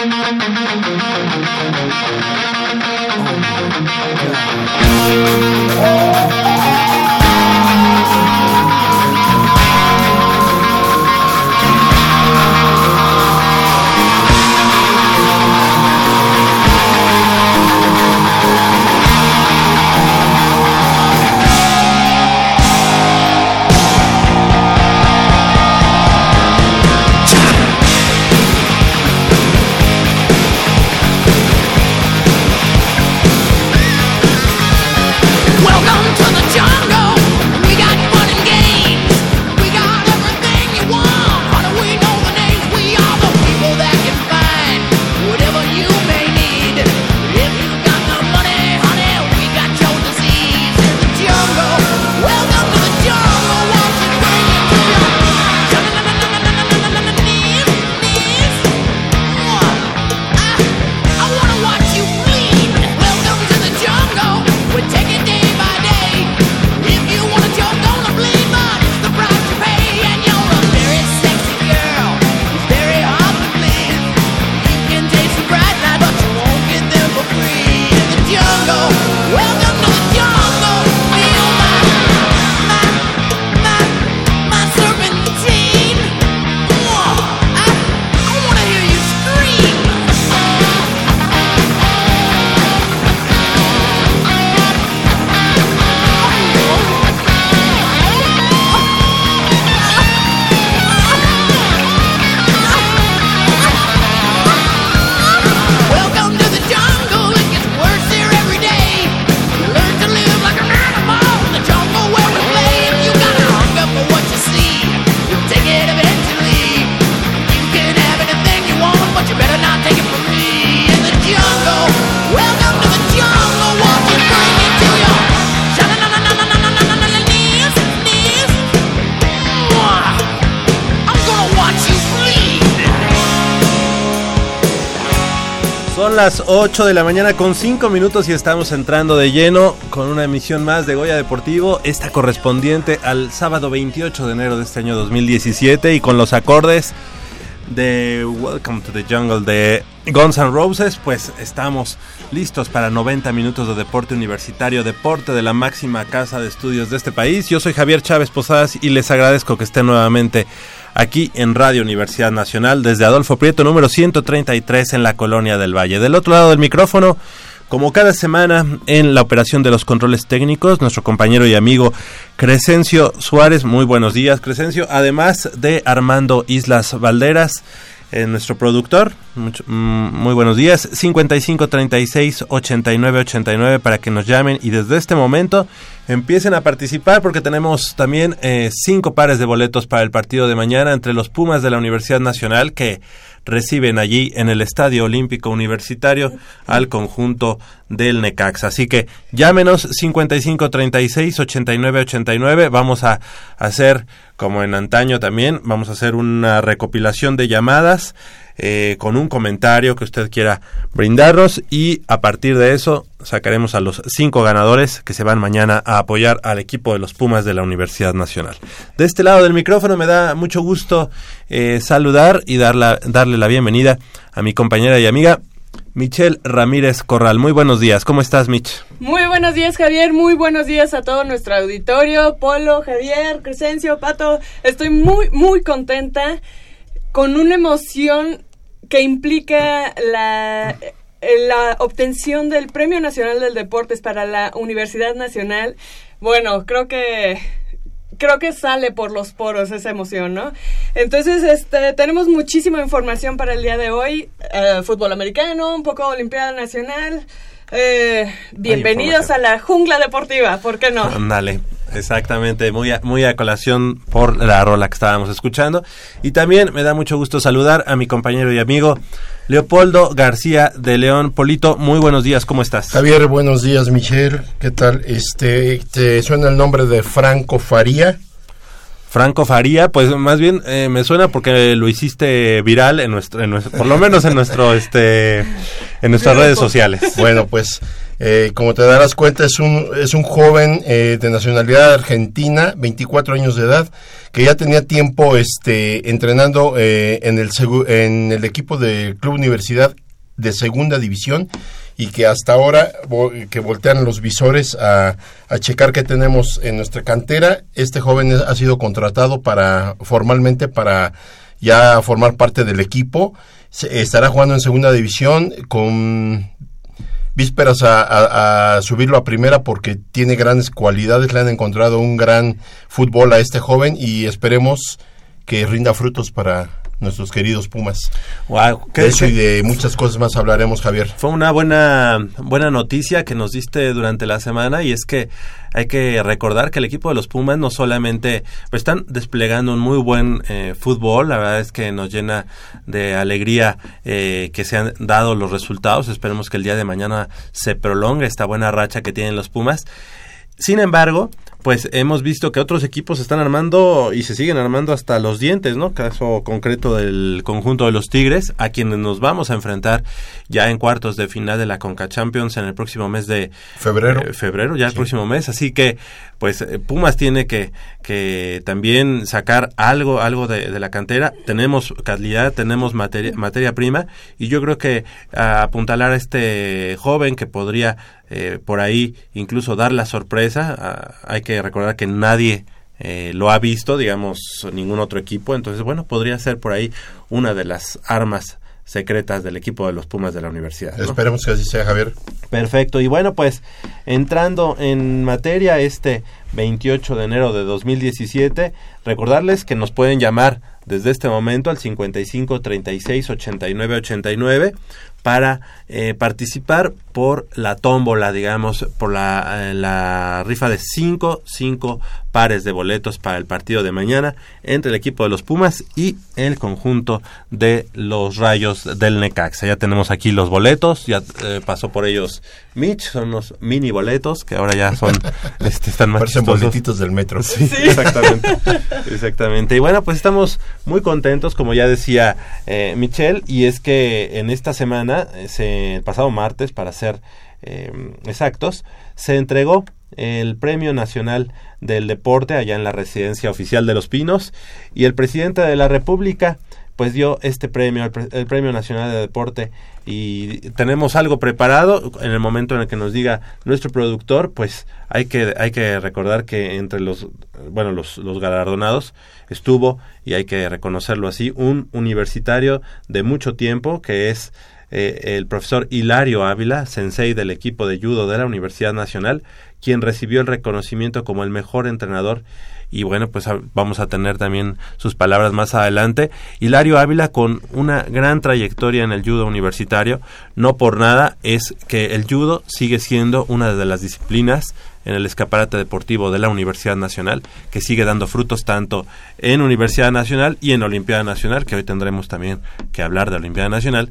Welcome Son las 8 de la mañana con 5 minutos y estamos entrando de lleno con una emisión más de Goya Deportivo, esta correspondiente al sábado 28 de enero de este año 2017 y con los acordes de Welcome to the Jungle de Guns N' Roses, pues estamos listos para 90 minutos de deporte universitario, deporte de la máxima casa de estudios de este país. Yo soy Javier Chávez Posadas y les agradezco que estén nuevamente aquí en Radio Universidad Nacional desde Adolfo Prieto número 133 en la Colonia del Valle. Del otro lado del micrófono, como cada semana en la operación de los controles técnicos, nuestro compañero y amigo Crescencio Suárez. Muy buenos días, Crescencio. Además de Armando Islas Valderas, eh, nuestro productor. Mm, muy buenos días. 55 36 89 89 para que nos llamen y desde este momento empiecen a participar porque tenemos también eh, cinco pares de boletos para el partido de mañana entre los Pumas de la Universidad Nacional que reciben allí en el Estadio Olímpico Universitario al conjunto del Necaxa. Así que llámenos 55 36 89 89. Vamos a hacer como en antaño también, vamos a hacer una recopilación de llamadas eh, con un comentario que usted quiera brindarnos y a partir de eso sacaremos a los cinco ganadores que se van mañana a apoyar al equipo de los Pumas de la Universidad Nacional. De este lado del micrófono me da mucho gusto eh, saludar y darla- darle la bienvenida a mi compañera y amiga Michelle Ramírez Corral. Muy buenos días, ¿cómo estás Mich? Muy buenos días, Javier. Muy buenos días a todo nuestro auditorio. Polo, Javier, Crescencio, Pato. Estoy muy, muy contenta con una emoción que implica la, la obtención del Premio Nacional del Deportes para la Universidad Nacional. Bueno, creo que creo que sale por los poros esa emoción, ¿no? Entonces, este, tenemos muchísima información para el día de hoy. Eh, fútbol americano, un poco Olimpiada Nacional. Eh, bienvenidos a la jungla deportiva, ¿por qué no? Ándale. Exactamente, muy a, muy a colación por la rola que estábamos escuchando. Y también me da mucho gusto saludar a mi compañero y amigo Leopoldo García de León. Polito, muy buenos días, ¿cómo estás? Javier, buenos días, Michelle. ¿Qué tal? Este, ¿te suena el nombre de Franco Faría? Franco Faría, pues más bien eh, me suena porque lo hiciste viral en nuestro, en nuestro- por lo menos en nuestro, este, en nuestras redes sociales. Bueno, pues eh, como te darás cuenta es un es un joven eh, de nacionalidad argentina, 24 años de edad, que ya tenía tiempo este entrenando eh, en el en el equipo del Club Universidad de Segunda División y que hasta ahora que voltean los visores a, a checar qué tenemos en nuestra cantera. Este joven ha sido contratado para formalmente para ya formar parte del equipo. Se- estará jugando en Segunda División con vísperas a, a- a subirlo a primera porque tiene grandes cualidades, le han encontrado un gran fútbol a este joven y esperemos que rinda frutos para nuestros queridos Pumas. Wow, De eso y de muchas cosas más hablaremos, Javier. Fue una buena, buena noticia que nos diste durante la semana y es que hay que recordar que el equipo de los Pumas no solamente pues, están desplegando un muy buen eh, fútbol, la verdad es que nos llena de alegría eh, que se han dado los resultados, esperemos que el día de mañana se prolongue esta buena racha que tienen los Pumas. Sin embargo, pues hemos visto que otros equipos se están armando y se siguen armando hasta los dientes, ¿no? Caso concreto del conjunto de los Tigres, a quienes nos vamos a enfrentar ya en cuartos de final de la Conca Champions en el próximo mes de Febrero. eh, febrero, ya el próximo mes. Así que, pues eh, Pumas tiene que, que también sacar algo, algo de, de la cantera. Tenemos calidad, tenemos materia, materia prima y yo creo que a apuntalar a este joven que podría eh, por ahí incluso dar la sorpresa. ah, hay que recordar que nadie eh, lo ha visto, digamos, ningún otro equipo. Entonces, bueno, podría ser por ahí una de las armas secretas del equipo de los Pumas de la universidad. ¿no? Esperemos que así sea, Javier. Perfecto. Y bueno, pues entrando en materia este 28 de enero de 2017, recordarles que nos pueden llamar desde este momento al 55 36 89 89 para eh, participar por la tómbola, digamos, por la, eh, la rifa de 5 cinco pares de boletos para el partido de mañana entre el equipo de los Pumas y el conjunto de los Rayos del Necaxa. Ya tenemos aquí los boletos, ya eh, pasó por ellos Mitch, son unos mini boletos que ahora ya son, este, están más Parecen chistosos. boletitos del metro. Sí, exactamente. exactamente. Y bueno, pues estamos muy contentos, como ya decía eh, Michelle, y es que en esta semana, el pasado martes, para ser eh, exactos, se entregó el Premio Nacional del Deporte allá en la residencia oficial de Los Pinos y el presidente de la República pues dio este premio, el, pre- el Premio Nacional de Deporte. Y tenemos algo preparado en el momento en el que nos diga nuestro productor, pues hay que hay que recordar que entre los bueno, los galardonados estuvo y hay que reconocerlo así, un universitario de mucho tiempo que es eh, el profesor Hilario Ávila, sensei del equipo de judo de la Universidad Nacional, quien recibió el reconocimiento como el mejor entrenador y bueno, pues a- vamos a tener también sus palabras más adelante. Hilario Ávila con una gran trayectoria en el judo universitario, no por nada es que el judo sigue siendo una de las disciplinas en el escaparate deportivo de la Universidad Nacional, que sigue dando frutos tanto en Universidad Nacional y en Olimpiada Nacional, que hoy tendremos también que hablar de Olimpiada Nacional,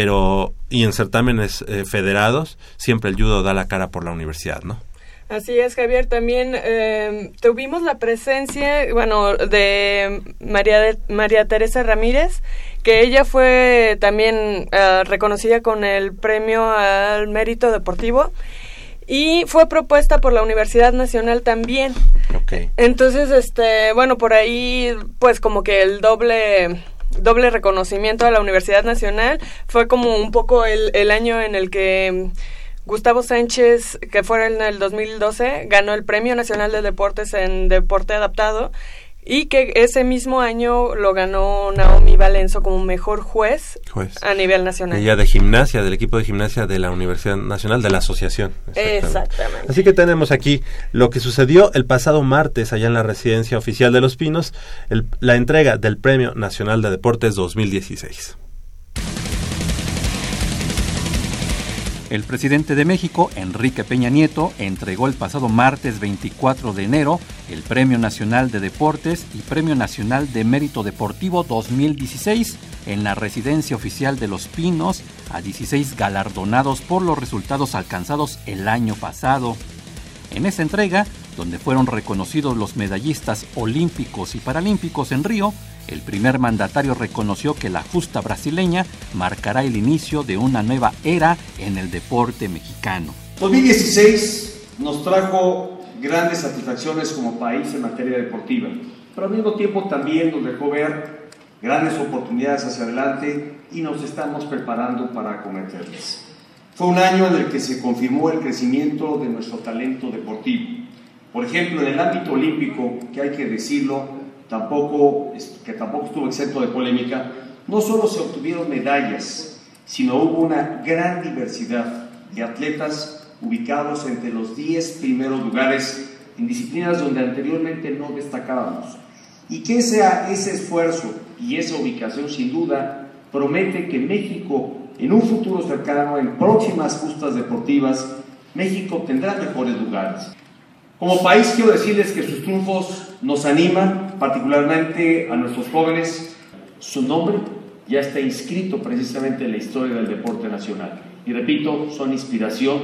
pero y en certámenes eh, federados siempre el judo da la cara por la universidad, ¿no? Así es, Javier. También eh, tuvimos la presencia, bueno, de María, de- María Teresa Ramírez, que ella fue también eh, reconocida con el premio al mérito deportivo y fue propuesta por la Universidad Nacional también. Ok. Entonces, este, bueno, por ahí, pues como que el doble doble reconocimiento a la Universidad Nacional. Fue como un poco el, el año en el que Gustavo Sánchez, que fue en el 2012, ganó el Premio Nacional de Deportes en Deporte Adaptado y que ese mismo año lo ganó Naomi Valenzo como mejor juez Juez. a nivel nacional. Ella de gimnasia, del equipo de gimnasia de la Universidad Nacional, de la asociación. Exactamente. Así que tenemos aquí lo que sucedió el pasado martes allá en la residencia oficial de Los Pinos, el- la entrega del Premio Nacional de Deportes 2016. El presidente de México, Enrique Peña Nieto, entregó el pasado martes 24 de enero el Premio Nacional de Deportes y Premio Nacional de Mérito Deportivo 2016 en la residencia oficial de Los Pinos a 16 galardonados por los resultados alcanzados el año pasado. En esa entrega, donde fueron reconocidos los medallistas olímpicos y paralímpicos en Río, el primer mandatario reconoció que la justa brasileña marcará el inicio de una nueva era en el deporte mexicano. 2016 nos trajo grandes satisfacciones como país en materia deportiva, pero al mismo tiempo también nos dejó ver grandes oportunidades hacia adelante y nos estamos preparando para acometerlas. Fue un año en el que se confirmó el crecimiento de nuestro talento deportivo. Por ejemplo, en el ámbito olímpico, que hay que decirlo, tampoco, que tampoco estuvo exento de polémica, no solo se obtuvieron medallas, sino hubo una gran diversidad de atletas ubicados entre los 10 primeros lugares en disciplinas donde anteriormente no destacábamos. Y que ese, ese esfuerzo y esa ubicación sin duda promete que México en un futuro cercano, en próximas justas deportivas, México tendrá mejores lugares. Como país quiero decirles que sus triunfos nos animan, particularmente a nuestros jóvenes. Su nombre ya está inscrito precisamente en la historia del deporte nacional. Y repito, son inspiración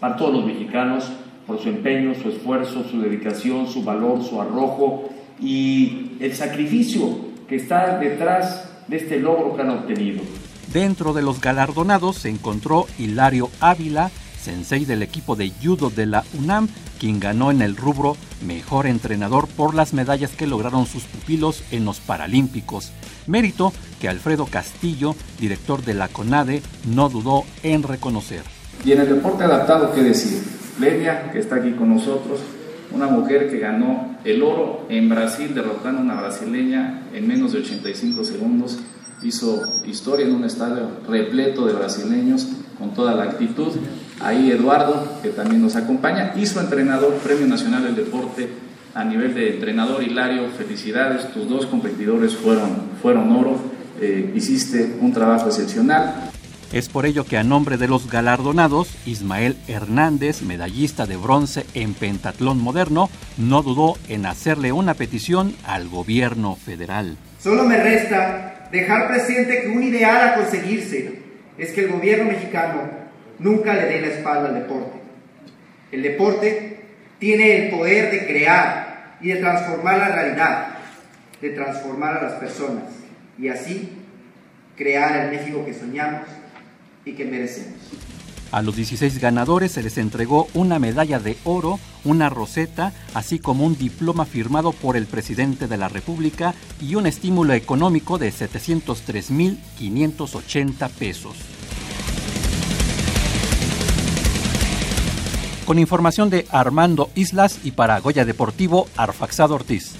para todos los mexicanos por su empeño, su esfuerzo, su dedicación, su valor, su arrojo y el sacrificio que está detrás de este logro que han obtenido. Dentro de los galardonados se encontró Hilario Ávila, sensei del equipo de judo de la UNAM, quien ganó en el rubro Mejor Entrenador por las medallas que lograron sus pupilos en los Paralímpicos. Mérito que Alfredo Castillo, director de la CONADE, no dudó en reconocer. Y en el deporte adaptado, ¿qué decir? Lenia, que está aquí con nosotros, una mujer que ganó el oro en Brasil derrotando a una brasileña en menos de 85 segundos, hizo historia en un estadio repleto de brasileños con toda la actitud. Ahí Eduardo, que también nos acompaña, y su entrenador, Premio Nacional del Deporte a nivel de entrenador. Hilario, felicidades, tus dos competidores fueron, fueron oro, eh, hiciste un trabajo excepcional. Es por ello que a nombre de los galardonados, Ismael Hernández, medallista de bronce en pentatlón moderno, no dudó en hacerle una petición al gobierno federal. Solo me resta dejar presente que un ideal a conseguirse es que el gobierno mexicano nunca le dé la espalda al deporte. El deporte tiene el poder de crear y de transformar la realidad, de transformar a las personas y así crear el México que soñamos y que merecemos. A los 16 ganadores se les entregó una medalla de oro, una roseta, así como un diploma firmado por el presidente de la República y un estímulo económico de 703.580 pesos. Con información de Armando Islas y para Goya Deportivo, Arfaxado Ortiz.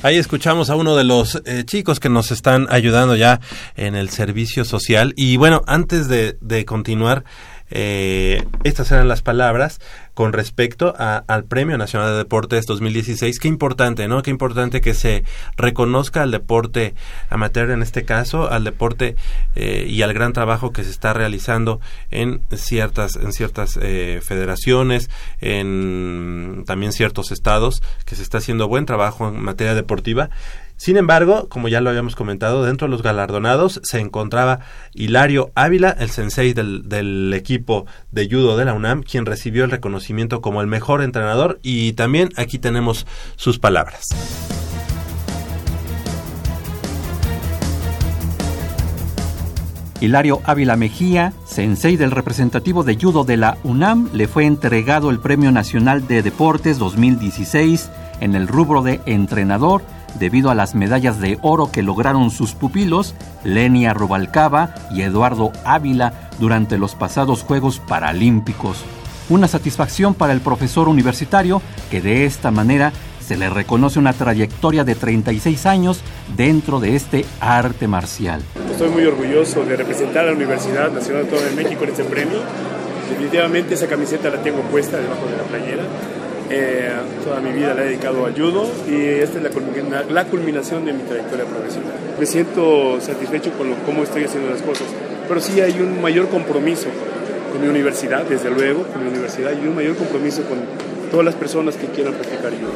Ahí escuchamos a uno de los eh, chicos que nos están ayudando ya en el servicio social. Y bueno, antes de, de continuar, eh, estas eran las palabras con respecto a, al Premio Nacional de Deportes 2016. Qué importante, ¿no? Qué importante que se reconozca al deporte amateur en este caso, al deporte eh, y al gran trabajo que se está realizando en ciertas, en ciertas eh, federaciones, en también ciertos estados, que se está haciendo buen trabajo en materia deportiva. Sin embargo, como ya lo habíamos comentado, dentro de los galardonados se encontraba Hilario Ávila, el sensei del, del, equipo de judo de la UNAM, quien recibió el reconocimiento como el mejor entrenador y también aquí tenemos sus palabras. Hilario Ávila Mejía, sensei del representativo de judo de la UNAM, le fue entregado el Premio Nacional de Deportes 2016 en el rubro de entrenador debido a las medallas de oro que lograron sus pupilos, Lenia Rubalcaba y Eduardo Ávila, durante los pasados Juegos Paralímpicos. Una satisfacción para el profesor universitario que de esta manera se le reconoce una trayectoria de 36 años dentro de este arte marcial. Estoy muy orgulloso de representar a la Universidad Nacional Autónoma de México en este premio. Definitivamente esa camiseta la tengo puesta debajo de la playera Eh, toda mi vida la he dedicado al judo y esta es la, la culminación de mi trayectoria profesional. Me siento satisfecho con lo, cómo estoy haciendo las cosas, pero sí hay un mayor compromiso con mi universidad, desde luego, con mi universidad y un mayor compromiso con todas las personas que quieran practicar judo.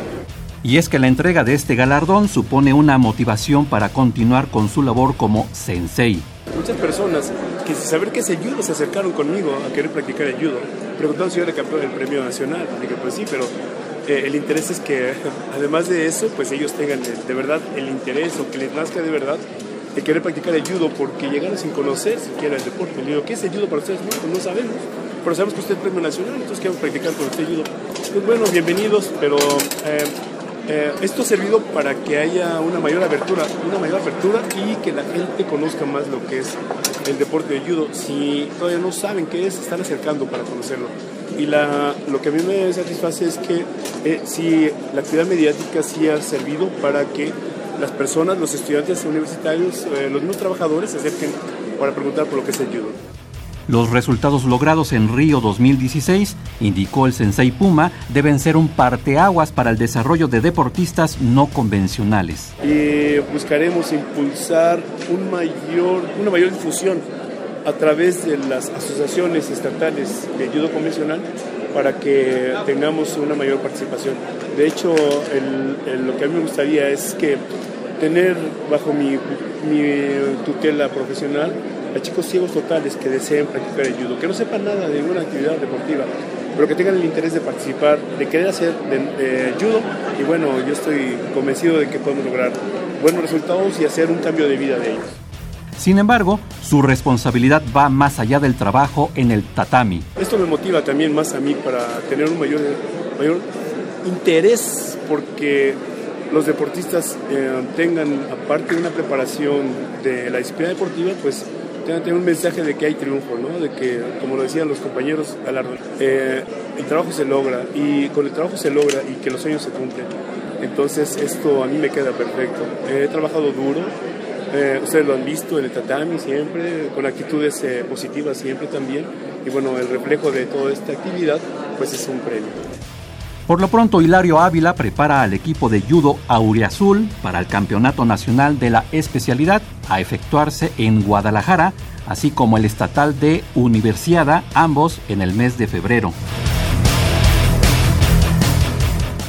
Y es que la entrega de este galardón supone una motivación para continuar con su labor como sensei. Muchas personas que saber qué es el judo se acercaron conmigo a querer practicar el judo, preguntando si yo era campeón del premio nacional. Dije, pues sí, pero eh, el interés es que además de eso, pues ellos tengan eh, de verdad el interés o que les nazca de verdad de querer practicar el judo porque llegaron sin conocer siquiera el deporte. Le digo, ¿qué es el judo para ustedes? No, pues no sabemos. Pero sabemos que usted es premio nacional, entonces queremos practicar con usted judo. Pues bueno, bienvenidos, pero eh, eh, esto ha servido para que haya una mayor abertura, una mayor apertura y que la gente conozca más lo que es el deporte de judo. Si todavía no saben qué es, están acercando para conocerlo. Y la, lo que a mí me satisface es que eh, si la actividad mediática sí ha servido para que las personas, los estudiantes universitarios, eh, los mismos trabajadores se acerquen para preguntar por lo que es el judo. Los resultados logrados en Río 2016, indicó el Sensei Puma, deben ser un parteaguas para el desarrollo de deportistas no convencionales. y buscaremos impulsar una mayor difusión a través de las asociaciones estatales de judo convencional para que tengamos una mayor participación. De hecho, lo que a mí me gustaría es que tener bajo mi tutela profesional a chicos ciegos totales que deseen practicar el judo, que no sepan nada de ninguna actividad deportiva, pero que tengan el interés de participar, de querer hacer de, de judo y bueno, yo estoy convencido de que podemos lograr buenos resultados y hacer un cambio de vida de ellos. Sin embargo, su responsabilidad va más allá del trabajo en el tatami. Esto me motiva también más a mí para tener un mayor, mayor interés porque los deportistas eh, tengan, aparte de una preparación de la disciplina deportiva, pues tengan un mensaje de que hay triunfo, ¿no? de que, como lo decían los compañeros. Eh, el trabajo se logra y con el trabajo se logra y que los sueños se cumplen. Entonces esto a mí me queda perfecto. He trabajado duro, eh, ustedes lo han visto en el tatami siempre, con actitudes eh, positivas siempre también. Y bueno, el reflejo de toda esta actividad, pues es un premio. Por lo pronto, Hilario Ávila prepara al equipo de judo Auriazul para el Campeonato Nacional de la especialidad a efectuarse en Guadalajara, así como el estatal de Universiada, ambos en el mes de febrero.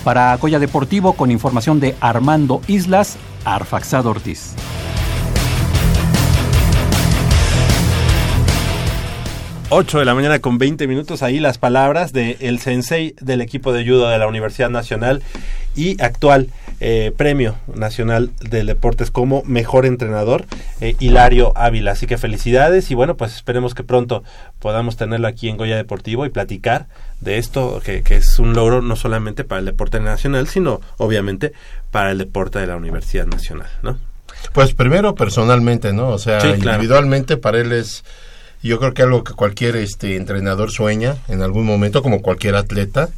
Para Coya Deportivo, con información de Armando Islas, Arfaxado Ortiz. 8 de la mañana con 20 minutos. Ahí las palabras del el sensei del equipo de judo de la Universidad Nacional y actual eh, premio nacional de deportes como mejor entrenador, eh, Hilario Ávila. Así que felicidades y bueno, pues esperemos que pronto podamos tenerlo aquí en Goya Deportivo y platicar de esto, que, que es un logro no solamente para el deporte nacional, sino obviamente para el deporte de la Universidad Nacional, ¿no? Pues primero personalmente, ¿no? O sea, Sí, claro. individualmente para él es, yo creo que algo que cualquier este entrenador sueña en algún momento, como cualquier atleta.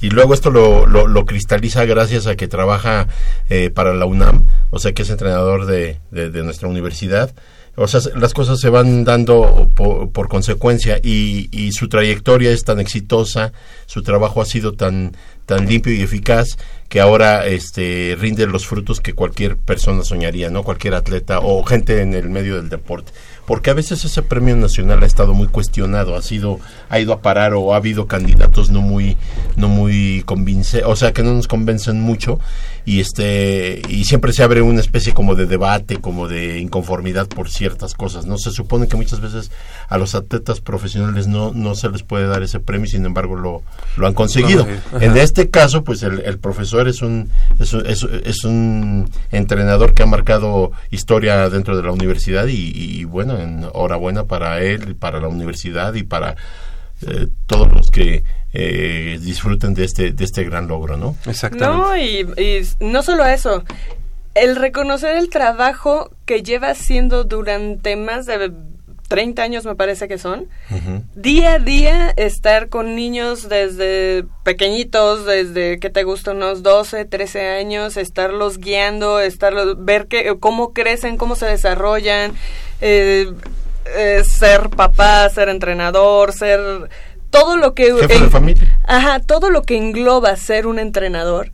Y luego esto lo, lo, cristaliza gracias a que trabaja eh, para la UNAM, o sea que es entrenador de, de, de nuestra universidad. O sea, las cosas se van dando por, por consecuencia y, y su trayectoria es tan exitosa, su trabajo ha sido tan, tan limpio y eficaz que ahora este rinde los frutos que cualquier persona soñaría, ¿no? Cualquier atleta o gente en el medio del deporte. Porque a veces ese premio nacional ha estado muy cuestionado, ha sido ha ido a parar o ha habido candidatos no muy no muy convince, o sea, que no nos convencen mucho y este y siempre se abre una especie como de debate, como de inconformidad por ciertas cosas, ¿no? Se supone que muchas veces a los atletas profesionales no no se les puede dar ese premio, sin embargo lo lo han conseguido. En este caso, pues el, el profesor es un, es, un- es- es un entrenador que ha marcado historia dentro de la universidad y, y, bueno, enhorabuena para él, para la universidad y para eh, todos los que eh, disfruten de este, de este gran logro, ¿no? No, y, y no solo eso, el reconocer el trabajo que lleva haciendo durante más de 30 años me parece que son, día a día estar con niños desde pequeñitos, desde que te gusta unos 12, 13 años, estarlos guiando, estarlos, ver que, cómo crecen, cómo se desarrollan, eh, eh, ser papá, ser entrenador, ser todo lo que... Jefe de familia. Ajá, todo lo que engloba ser un entrenador,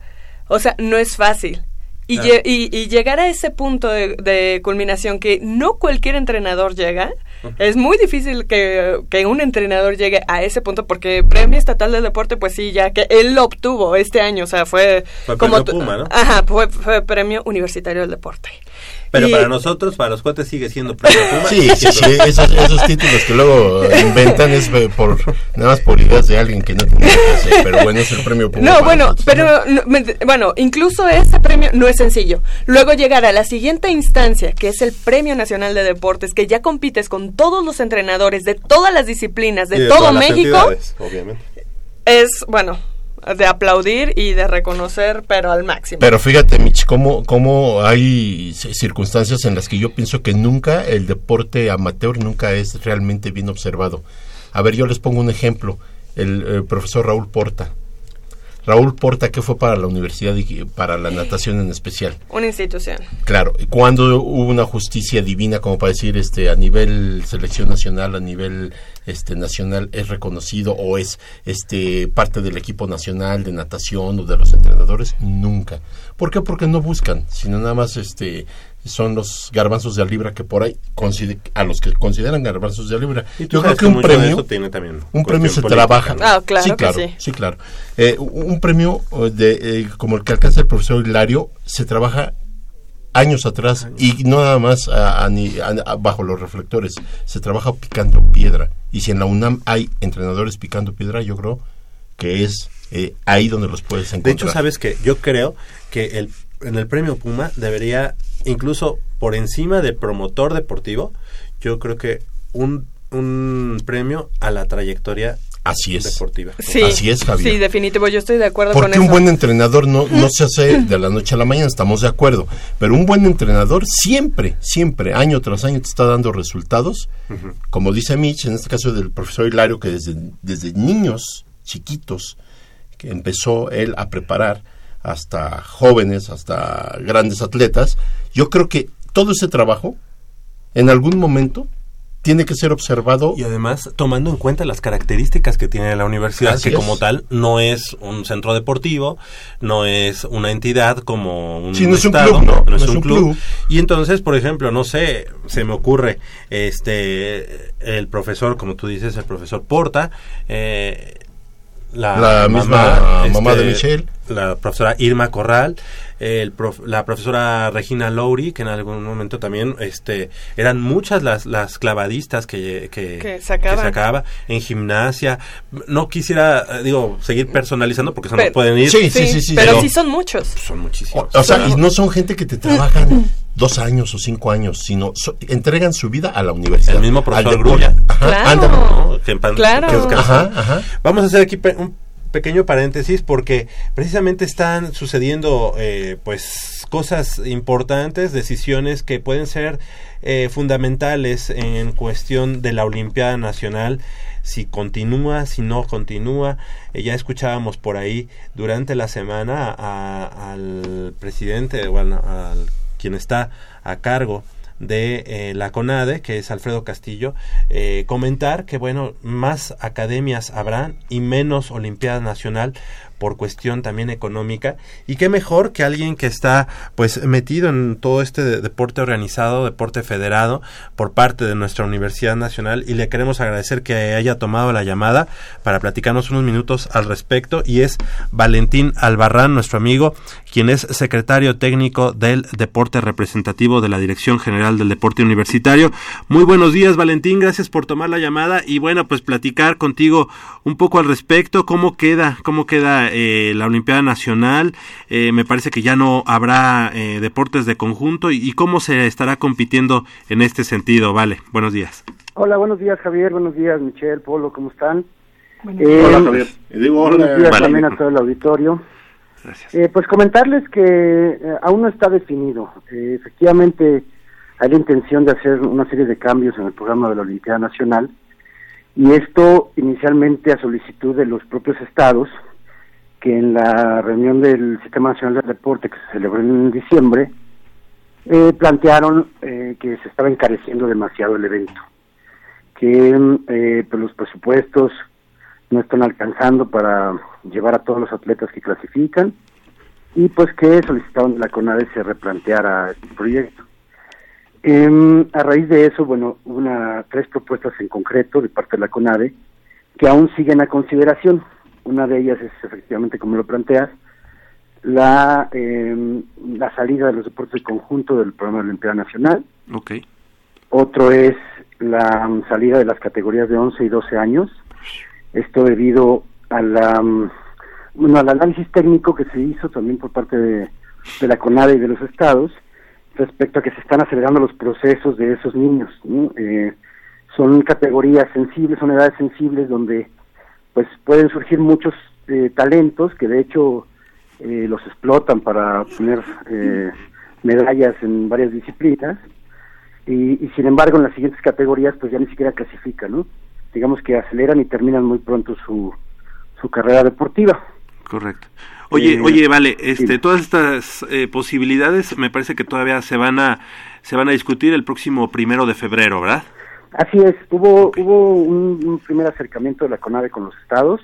o sea, no es fácil. Y, Claro. lle- y, y llegar a ese punto de, de culminación que no cualquier entrenador llega, es muy difícil que, que un entrenador llegue a ese punto porque Premio Estatal del Deporte, pues sí, ya que él lo obtuvo este año, o sea, fue, Fue como... premio tu- Puma, ¿no? Ajá, fue, fue Premio Universitario del Deporte. Pero Y- para nosotros, para los cuates, sigue siendo premio Puma. Sí, sí, sí, esos, esos títulos que luego inventan es eh, por nada más por ideas de alguien que no tiene que hacer, pero bueno, es el premio Puma No, bueno, nosotros, pero no, me- bueno, incluso ese premio no es sencillo. Luego llegar a la siguiente instancia, que es el Premio Nacional de Deportes, que ya compites con todos los entrenadores de todas las disciplinas de, todo México, obviamente. es bueno de aplaudir y de reconocer, pero al máximo. Pero fíjate, Mitch, cómo, cómo hay circunstancias en las que yo pienso que nunca el deporte amateur nunca es realmente bien observado. A ver, yo les pongo un ejemplo. El, eh, profesor Raúl Porta. Raúl Porta, ¿qué fue para la universidad y para la natación en especial? Una institución. Claro, y cuando hubo una justicia divina, como para decir, este, a nivel selección nacional, a nivel este nacional, es reconocido o es este parte del equipo nacional de natación o de los entrenadores, nunca. ¿Por qué? Porque no buscan, sino nada más este son los garbanzos de libra que por ahí a los que consideran garbanzos de libra. Yo creo que que un premio tiene también un premio se política, trabaja. ¿no? Ah, claro sí, que claro, sí. claro. Eh, un premio eh, de, eh, como el que alcanza el profesor Hilario se trabaja años atrás y no nada más a- a ni- a- a- bajo los reflectores, se trabaja picando piedra. Y si en la UNAM hay entrenadores picando piedra, yo creo que es eh, ahí donde los puedes encontrar. De hecho, sabes que yo creo que el, en el premio Puma debería, incluso por encima de promotor deportivo, yo creo que un, un premio a la trayectoria Así es. deportiva. Sí, Así es, Javier. Sí, definitivo, yo estoy de acuerdo con Porque eso. un buen entrenador no, no se hace de la noche a la mañana, estamos de acuerdo. Pero un buen entrenador siempre, siempre, año tras año, te está dando resultados. Como dice Mitch, en este caso del profesor Hilario, que desde, desde niños chiquitos, que empezó él a preparar hasta jóvenes, hasta grandes atletas, yo creo que todo ese trabajo, en algún momento, tiene que ser observado. Y además, tomando en cuenta las características que tiene la universidad, Así que es. como tal no es un centro deportivo, no es una entidad como un Sí, no es un estado, club, ¿no? no es un club. Y entonces, por ejemplo, no sé, se me ocurre, este, el profesor, como tú dices, el profesor Porta, eh, la, La misma mamá de Michelle. La profesora Irma Corral, el prof- la profesora Regina Lowry, que en algún momento también este, eran muchas las, las clavadistas que, que, Que sacaban. sacaba en gimnasia. No quisiera, eh, digo, seguir personalizando porque eso no Pero- pueden ir. Sí, sí, sí, sí. pero sí son muchos. Son muchísimos. O sea, y no son gente que te trabajan dos años o cinco años, sino so- entregan su vida a la universidad. El mismo profesor. Grulla. Ajá, Claro. ándale. ¿no? Que Claro. que descanse. Ajá, ajá. Vamos a hacer aquí un pequeño paréntesis porque precisamente están sucediendo eh, pues cosas importantes, decisiones que pueden ser eh, fundamentales en cuestión de la Olimpiada Nacional si continúa, si no continúa. Eh, ya escuchábamos por ahí durante la semana a- al presidente, bueno, al quien está a cargo de eh, la CONADE, que es Alfredo Castillo, eh, comentar que, bueno, más academias habrán y menos Olimpiada Nacional por cuestión también económica. Y qué mejor que alguien que está pues metido en todo este de- deporte organizado, deporte federado por parte de nuestra Universidad Nacional. Y le queremos agradecer que haya tomado la llamada para platicarnos unos minutos al respecto. Y es Valentín Albarrán, nuestro amigo, quien es secretario técnico del deporte representativo de la Dirección General del Deporte Universitario. Muy buenos días Valentín, gracias por tomar la llamada. Y bueno, pues platicar contigo un poco al respecto, cómo queda, cómo queda eh, la Olimpiada Nacional, Eh, me parece que ya no habrá eh, deportes de conjunto y, y cómo se estará compitiendo en este sentido, vale, buenos días. Hola, buenos días Javier, buenos días Michelle, Polo, ¿cómo están? Hola, Javier. Digo, Buenos días Vale. también a todo el auditorio. Gracias. Eh, pues comentarles que eh, aún no está definido. Eh, efectivamente, hay la intención de hacer una serie de cambios en el programa de la Olimpiada Nacional y esto inicialmente a solicitud de los propios estados que en la reunión del Sistema Nacional del Deporte que se celebró en diciembre eh, plantearon eh, que se estaba encareciendo demasiado el evento, que eh, pues los presupuestos no están alcanzando para llevar a todos los atletas que clasifican y pues que solicitaron de la CONADE se replanteara este proyecto. Em, a raíz de eso, bueno, una, tres propuestas en concreto de parte de la CONADE que aún siguen a consideración. Una de ellas es efectivamente, como lo planteas, la, em, la salida de los deportes de conjunto del programa de la Olimpiada Nacional. Ok. Otro es la mm, salida de las categorías de 11 y 12 años. Esto debido a la, mm, bueno, al análisis técnico que se hizo también por parte de, de la CONADE y de los estados respecto a que se están acelerando los procesos de esos niños. ¿no? Eh, son categorías sensibles, son edades sensibles donde pues pueden surgir muchos eh, talentos que de hecho eh, los explotan para obtener eh, medallas en varias disciplinas y, y sin embargo en las siguientes categorías pues ya ni siquiera clasifican, ¿no? Digamos que aceleran y terminan muy pronto su, su carrera deportiva. Correcto. Oye, Eh, oye, vale, este, sí. todas estas eh, posibilidades me parece que todavía se van a se van a discutir el próximo primero de febrero, ¿verdad? Así es, hubo, hubo un, un primer acercamiento de la CONADE con los estados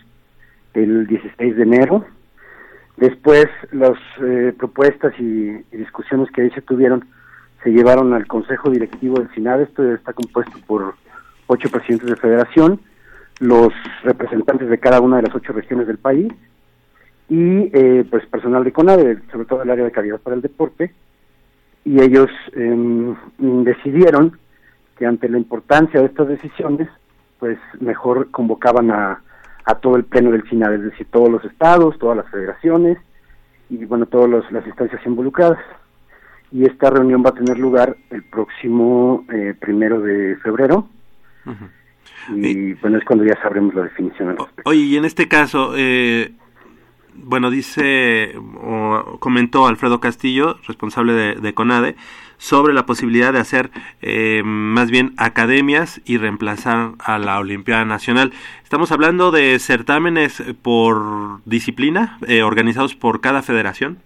el 16 de enero. Después las eh, propuestas y, y discusiones que ahí se tuvieron se llevaron al Consejo Directivo del SINAD. Esto está compuesto por ocho presidentes de federación, los representantes de cada una de las ocho regiones del país y eh, pues personal de CONADE, sobre todo el área de calidad para el deporte. Y ellos em, decidieron que ante la importancia de estas decisiones, pues mejor convocaban a, a todo el pleno del SINAD, es decir, todos los estados, todas las federaciones y bueno, todas las instancias involucradas. Y esta reunión va a tener lugar el próximo eh, primero de febrero y bueno, es cuando ya sabremos la definición al respecto. Oye, y en este caso, eh, bueno, dice o comentó Alfredo Castillo, responsable de, de CONADE, sobre la posibilidad de hacer eh, más bien academias y reemplazar a la Olimpiada Nacional. Estamos hablando de certámenes por disciplina, eh, organizados por cada federación.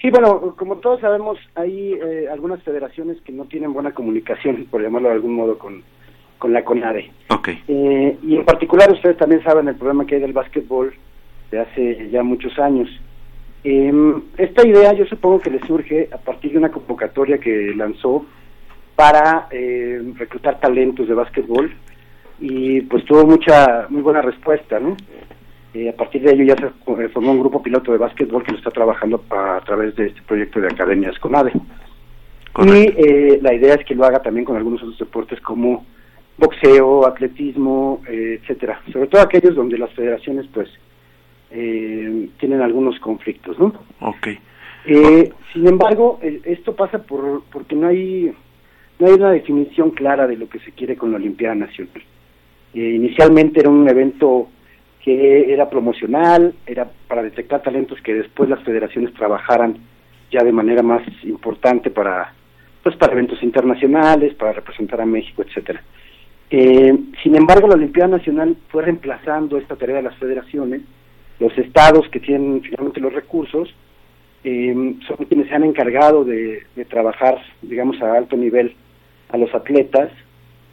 Sí, bueno, como todos sabemos, hay eh, algunas federaciones que no tienen buena comunicación, por llamarlo de algún modo, con, con la CONADE. Eh, y en particular ustedes también saben el problema que hay del básquetbol de hace ya muchos años. Eh, esta idea yo supongo que le surge a partir de una convocatoria que lanzó para eh, reclutar talentos de básquetbol y pues tuvo mucha, muy buena respuesta, ¿no? Eh, a partir de ello ya se eh, formó un grupo piloto de básquetbol que lo está trabajando a, a través de este proyecto de academias CONADE. Y eh, la idea es que lo haga también con algunos otros deportes como boxeo, atletismo, eh, etcétera. Sobre todo aquellos donde las federaciones, pues, eh, tienen algunos conflictos, ¿no? Ok. Eh, sin embargo, esto pasa por porque no hay no hay una definición clara de lo que se quiere con la Olimpiada Nacional. Eh, inicialmente era un evento que era promocional, era para detectar talentos que después las federaciones trabajaran ya de manera más importante para pues para eventos internacionales, para representar a México, etcétera. Eh, sin embargo, la Olimpiada Nacional fue reemplazando esta tarea de las federaciones. Los estados que tienen finalmente los recursos eh, son quienes se han encargado de, de trabajar, digamos, a alto nivel a los atletas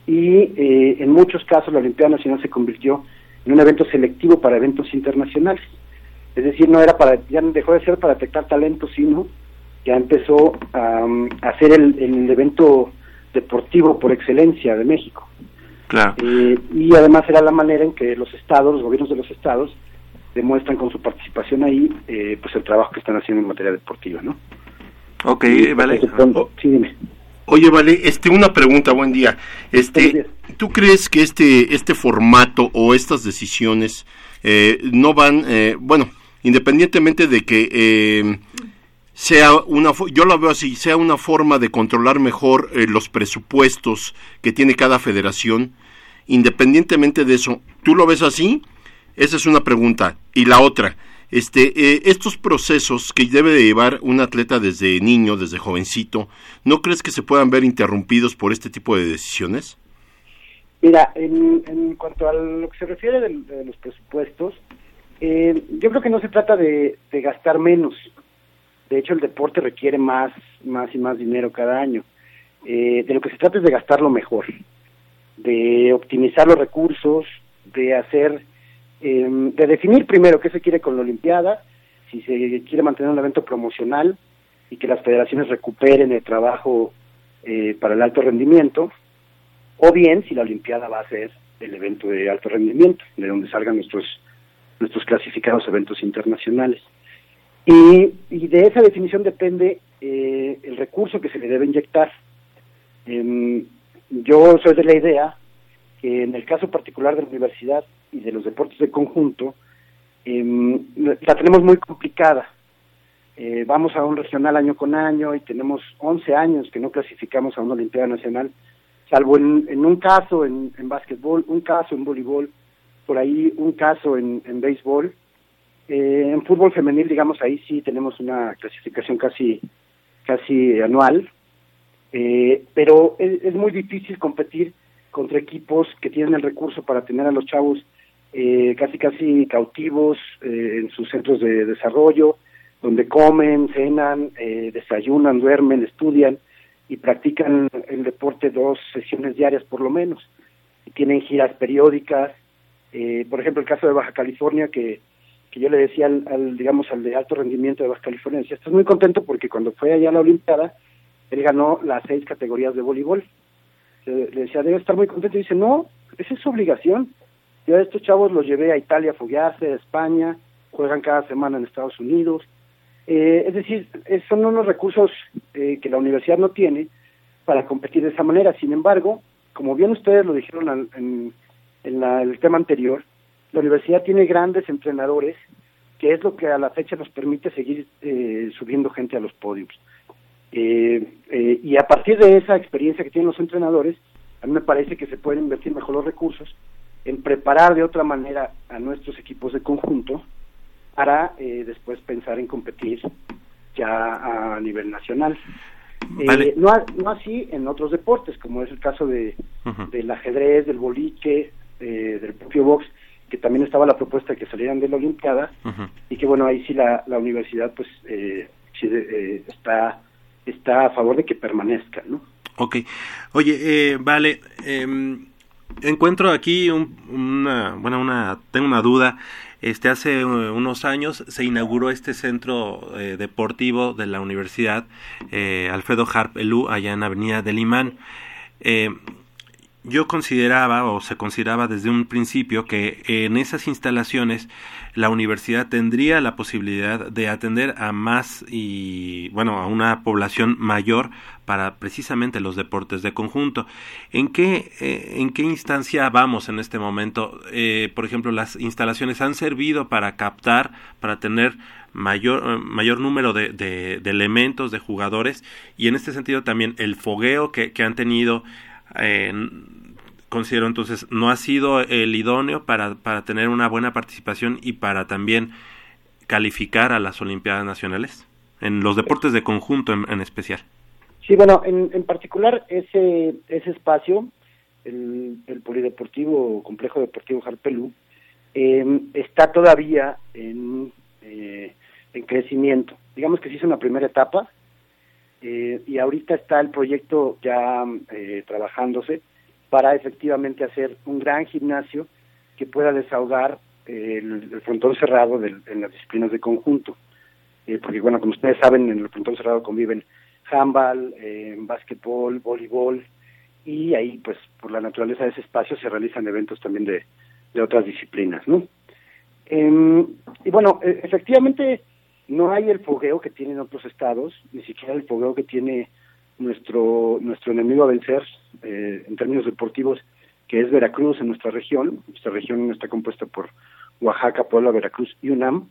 y eh, en muchos casos la Olimpiada Nacional se convirtió en un evento selectivo para eventos internacionales. Es decir, no era para, ya dejó de ser para detectar talentos, sino ya empezó a, um, a ser el, el evento deportivo por excelencia de México. Claro. Eh, y además era la manera en que los estados, los gobiernos de los estados, demuestran con su participación ahí, eh, pues el trabajo que están haciendo en materia deportiva, ¿no? Ok, Y, vale. sí, dime. Oye, vale, este, una pregunta, buen día. Este, ¿tú crees que este, este formato o estas decisiones eh, no van, eh, bueno, independientemente de que eh, sea una, yo lo veo así, sea una forma de controlar mejor eh, los presupuestos que tiene cada federación, independientemente de eso, ¿tú lo ves así? Esa es una pregunta. Y la otra, este, eh, estos procesos que debe de llevar un atleta desde niño, desde jovencito, ¿no crees que se puedan ver interrumpidos por este tipo de decisiones? Mira, en, en cuanto a lo que se refiere de, los presupuestos, eh, yo creo que no se trata de, de gastar menos. De hecho, el deporte requiere más, más y más dinero cada año. Eh, de lo que se trata es de gastarlo mejor, de optimizar los recursos, de hacer eh, de definir primero qué se quiere con la Olimpiada, si se quiere mantener un evento promocional y que las federaciones recuperen el trabajo eh, para el alto rendimiento, o bien si la Olimpiada va a ser el evento de alto rendimiento, de donde salgan nuestros nuestros clasificados eventos internacionales. Y, y de esa definición depende eh, el recurso que se le debe inyectar. Em, yo soy de la idea que en el caso particular de la universidad y de los deportes de conjunto, em, la tenemos muy complicada. Eh, vamos a un regional año con año y tenemos 11 años que no clasificamos a una Olimpiada Nacional, salvo en, un caso en, en básquetbol, un caso en voleibol, por ahí un caso en, en béisbol. Eh, en fútbol femenil, digamos, ahí sí tenemos una clasificación casi, casi anual, eh, pero es muy difícil competir contra equipos que tienen el recurso para tener a los chavos eh, casi casi cautivos eh, en sus centros de desarrollo, donde comen, cenan, eh, desayunan, duermen, estudian y practican el deporte dos sesiones diarias por lo menos. Y tienen giras periódicas, eh, por ejemplo el caso de Baja California que, que yo le decía al, al, digamos al de alto rendimiento de Baja California, decía, estás muy contento porque cuando fue allá a la Olimpiada, él ganó las seis categorías de voleibol. Le, le decía, debe estar muy contento, y dice, no, esa es su obligación. Yo a estos chavos los llevé a Italia a foguearse, a España, juegan cada semana en Estados Unidos. Eh, es decir, son unos recursos eh, que la universidad no tiene para competir de esa manera. Sin embargo, como bien ustedes lo dijeron en, en la, el tema anterior, la universidad tiene grandes entrenadores, que es lo que a la fecha nos permite seguir eh, subiendo gente a los podios. Eh, eh, y a partir de esa experiencia que tienen los entrenadores, a mí me parece que se pueden invertir mejor los recursos en preparar de otra manera a nuestros equipos de conjunto para eh, después pensar en competir ya a nivel nacional. Vale. Eh, no, no así en otros deportes, como es el caso de, Ujú. del ajedrez, del boliche, eh, del propio box, que también estaba la propuesta de que salieran de la Olimpiada, y que bueno, ahí sí la, la universidad pues eh, sí, eh, está, está a favor de que permanezca, ¿no? Ok. Oye, eh, vale, em, encuentro aquí un- una, bueno, una, tengo una duda. Este, hace eh, unos años se inauguró este centro eh, deportivo de la universidad, eh, Alfredo Harp Elú, allá en Avenida del Imán. Yo consideraba o se consideraba desde un principio que en esas instalaciones la universidad tendría la posibilidad de atender a más y bueno a una población mayor para precisamente los deportes de conjunto. ¿En qué eh, en qué instancia vamos en este momento? Eh, por ejemplo, las instalaciones han servido para captar, para tener mayor eh, mayor número de, de- de elementos de jugadores y en este sentido también el fogueo que, han tenido eh, considero entonces no ha sido el idóneo para, para tener una buena participación y para también calificar a las Olimpiadas Nacionales en los deportes de conjunto en especial. Sí, bueno, en, en particular ese, ese espacio, el, el Polideportivo, Complejo Deportivo Jarpelú, eh, está todavía en, eh, en crecimiento. Digamos que se hizo una primera etapa eh, y ahorita está el proyecto ya eh, trabajándose para efectivamente hacer un gran gimnasio que pueda desahogar el, el frontón cerrado del- en las disciplinas de conjunto. Eh, porque bueno, como ustedes saben, en el frontón cerrado conviven handball, eh, básquetbol, voleibol y ahí pues por la naturaleza de ese espacio se realizan eventos también de, de otras disciplinas, ¿no? Em, y bueno, e- efectivamente no hay el fogueo que tienen otros estados, ni siquiera el fogueo que tiene nuestro nuestro enemigo a vencer eh, en términos deportivos, que es Veracruz en nuestra región. Nuestra región está compuesta por Oaxaca, Puebla, Veracruz y UNAM.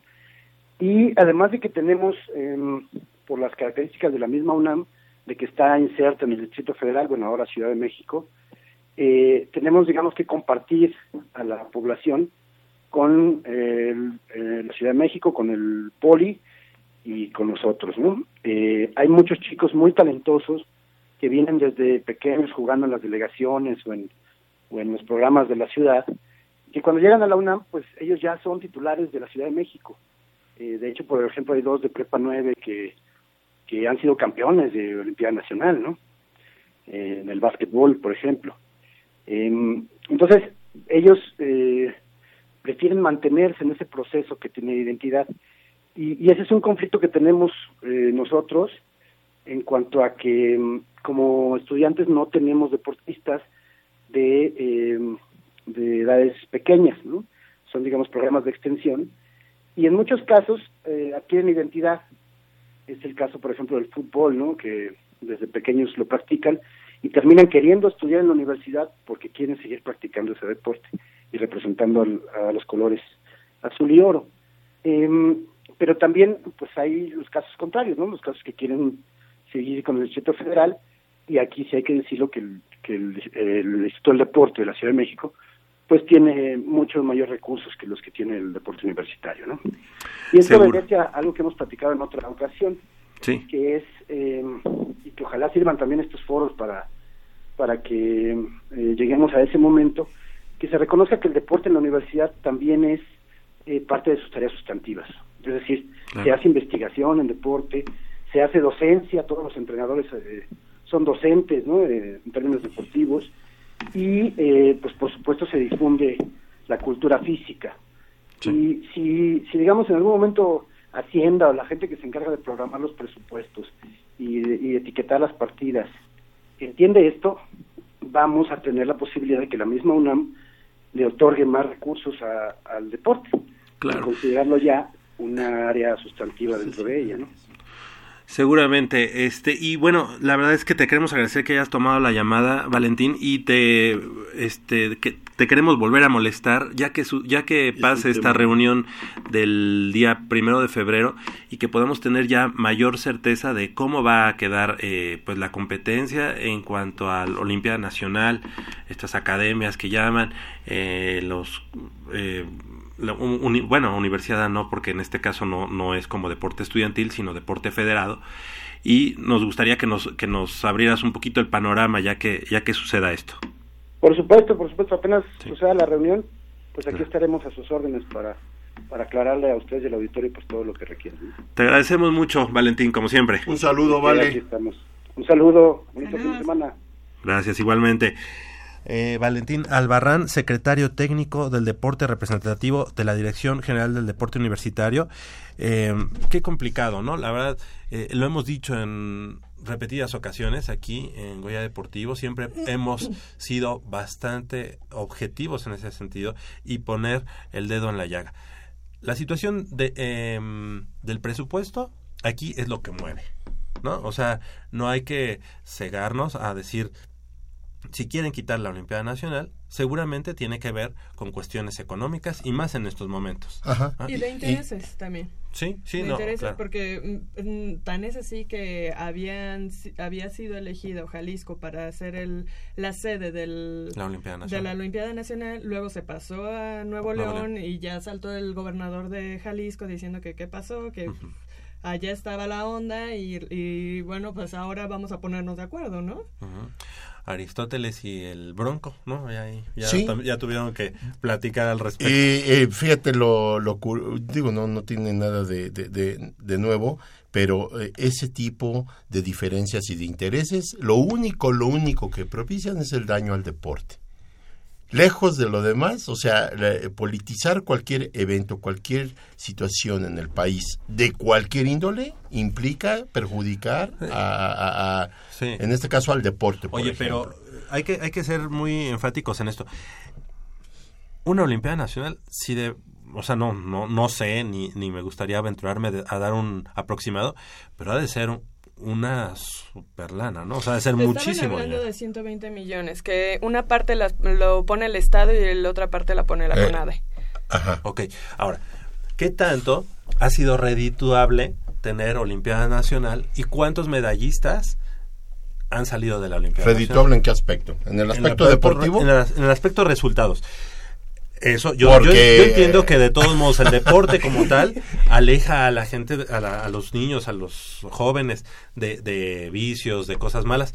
Y además de que tenemos, em, por las características de la misma UNAM, de que está inserta en el Distrito Federal, bueno, ahora Ciudad de México, eh, tenemos, digamos, que compartir a la población con eh, el- eh, la Ciudad de México, con el Poli y con nosotros, ¿no? Eh, hay muchos chicos muy talentosos que vienen desde pequeños jugando en las delegaciones o en, o en los programas de la ciudad, que cuando llegan a la UNAM, pues ellos ya son titulares de la Ciudad de México. Eh, de hecho, por ejemplo, hay dos de Prepa 9 que, que han sido campeones de Olimpiada Nacional, ¿no? Eh, en el básquetbol, por ejemplo. Em, entonces, ellos eh, prefieren mantenerse en ese proceso que tiene identidad. Y, y ese es un conflicto que tenemos eh, nosotros en cuanto a que mm, como estudiantes no tenemos deportistas de, eh, de edades pequeñas, ¿no? Son, digamos, programas de extensión. Y en muchos casos eh, adquieren identidad. Es el caso, por ejemplo, del fútbol, ¿no? Que desde pequeños lo practican y terminan queriendo estudiar en la universidad porque quieren seguir practicando ese deporte y representando a los colores azul y oro. Em, pero también pues hay los casos contrarios, ¿no? Los casos que quieren seguir con el Distrito Federal y aquí sí hay que decirlo que el, que el, el Instituto del Deporte de la Ciudad de México pues tiene muchos mayores recursos que los que tiene el deporte universitario, ¿no? Y esto Seguro. obedece a algo que hemos platicado en otra ocasión, Sí. que es, eh, y que ojalá sirvan también estos foros para, para que eh, lleguemos a ese momento, que se reconozca que el deporte en la universidad también es eh, parte de sus tareas sustantivas. Es decir, Claro. se hace investigación en deporte, se hace docencia, todos los entrenadores eh, son docentes ¿no? Eh, en términos deportivos, y eh, pues por supuesto se difunde la cultura física. Y si, si digamos en algún momento Hacienda o la gente que se encarga de programar los presupuestos y, etiquetar las partidas entiende esto, vamos a tener la posibilidad de que la misma UNAM le otorgue más recursos a- al deporte. Claro. Y considerarlo ya una área sustantiva dentro de ella, ¿no? Seguramente, este, y bueno, la verdad es que te queremos agradecer que hayas tomado la llamada, Valentín, y te, este, que te queremos volver a molestar, ya que su, ya que pase esta reunión del día primero de febrero y que podamos tener ya mayor certeza de cómo va a quedar, eh, pues la competencia en cuanto al Olimpiada Nacional, estas academias que llaman, eh, los, eh, la uni- bueno, universidad no, porque en este caso no, no es como deporte estudiantil, sino deporte federado. Y nos gustaría que nos, que nos abrieras un poquito el panorama ya que, ya que suceda esto. Por supuesto, por supuesto, apenas suceda la reunión, pues aquí estaremos a sus órdenes para, para aclararle a ustedes y al auditorio pues todo lo que requieran. Te agradecemos mucho, Valentín, como siempre. Un saludo, Sí, aquí estamos. Un saludo, bonito fin de semana. Gracias, igualmente. Eh, Valentín Albarrán, secretario técnico del deporte representativo de la Dirección General del Deporte Universitario. Eh, qué complicado, ¿no? La verdad, eh, lo hemos dicho en repetidas ocasiones aquí en Goya Deportivo, siempre hemos sido bastante objetivos en ese sentido y poner el dedo en la llaga. La situación de, em, del presupuesto aquí es lo que mueve, ¿no? O sea, no hay que cegarnos a decir si quieren quitar la Olimpiada Nacional, seguramente tiene que ver con cuestiones económicas y más en estos momentos. Ajá. ¿Ah? Y de intereses también. Sí, sí, de no, intereses, claro. porque mm, mm, tan es así que habían había sido elegido Jalisco para ser el la sede del La Olimpiada de la Olimpiada Nacional, luego se pasó a Nuevo Nuevo León y ya saltó el gobernador de Jalisco diciendo que qué pasó, que allá estaba la onda y, y bueno, pues ahora vamos a ponernos de acuerdo, ¿no? Ujú. Aristóteles y el Bronco, ¿no? Ya, ya, Sí. tam- ya tuvieron que platicar al respecto. Y eh, fíjate lo, digo no no tiene nada de, de, de- de nuevo pero eh, ese tipo de diferencias y de intereses lo único lo único que propician es el daño al deporte lejos de lo demás o sea la- politizar cualquier evento cualquier situación en el país de cualquier índole implica perjudicar a, a- a- Sí. en este caso al deporte por Oye, ejemplo. pero hay que, hay que ser muy enfáticos en esto. Una Olimpiada Nacional, si de, o sea, no, no, no sé, ni, ni me gustaría aventurarme a dar un aproximado, pero ha de ser un- una super lana, ¿no? O sea, de ser Estaban muchísimo hablando dinero. de 120 millones, que una parte las- lo pone el Estado y la otra parte la pone la Eh. CONADE. Ajá. Ok, ahora, ¿qué tanto ha sido redituable tener Olimpiada Nacional y cuántos medallistas han salido de la Olimpiada redituable en qué aspecto en el aspecto deportivo En el, en el aspecto resultados. Eso, yo, Porque- yo, yo entiendo que de todos modos el deporte como tal aleja a la gente, a, la- a los niños, a los jóvenes de, de vicios, de cosas malas.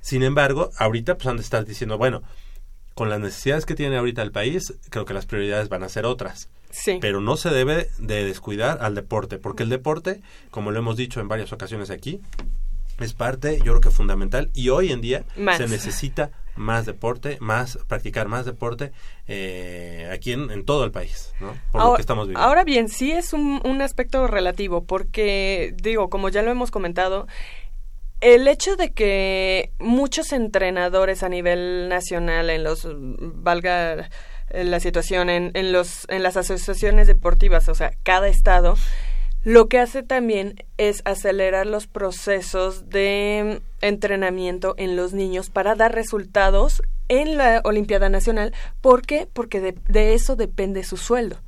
Sin embargo, ahorita pues han de estar diciendo, bueno, con las necesidades que tiene ahorita el país, creo que las prioridades van a ser otras. Sí. Pero no se debe de descuidar al deporte, porque el deporte, como lo hemos dicho en varias ocasiones aquí, es parte, yo creo que fundamental, y hoy en día Más. se necesita más deporte, más practicar más deporte eh, aquí en, en todo el país, ¿no? Por lo que estamos viviendo. ahora bien, sí es un, un aspecto relativo, porque, digo, como ya lo hemos comentado, el hecho de que muchos entrenadores a nivel nacional, en los, valga la situación, en, en, los, en las asociaciones deportivas, o sea, cada estado, lo que hace también es acelerar los procesos de entrenamiento en los niños para dar resultados en la Olimpiada Nacional. ¿Por qué? Porque de, de eso depende su sueldo.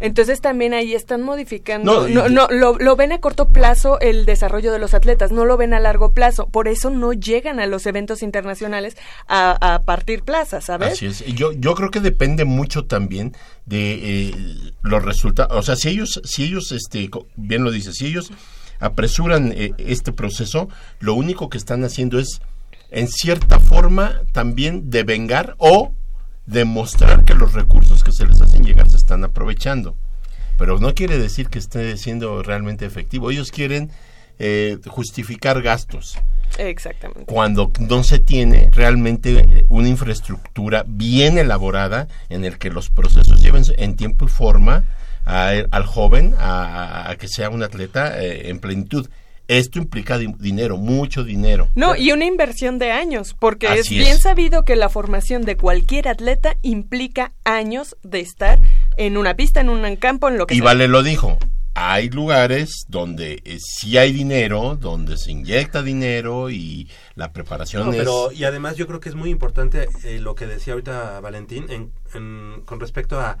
Entonces también ahí están modificando, No, no, no, lo, lo ven a corto plazo el desarrollo de los atletas, no lo ven a largo plazo, por eso no llegan a los eventos internacionales a, a partir plazas, ¿sabes? Así es. Yo, yo creo que depende mucho también de eh, los resultados. O sea, si ellos, si ellos, este, bien lo dices, si ellos apresuran eh, este proceso, lo único que están haciendo es, en cierta forma, también devengar o demostrar que los recursos que se les hacen llegar se están aprovechando. Pero no quiere decir que esté siendo realmente efectivo. Ellos quieren eh, justificar gastos Exactamente. cuando no se tiene realmente eh, una infraestructura bien elaborada en el que los procesos lleven en tiempo y forma a- al joven a, a que sea un atleta eh, en plenitud. Esto implica di- dinero, mucho dinero. No, y una inversión de años, porque es bien es. sabido que la formación de cualquier atleta implica años de estar en una pista, en un campo, en lo que Y sea. Vale lo dijo. Hay lugares donde eh, sí hay dinero, donde se inyecta dinero y la preparación No, es... pero y además yo creo que es muy importante eh, lo que decía ahorita Valentín en, en- con respecto a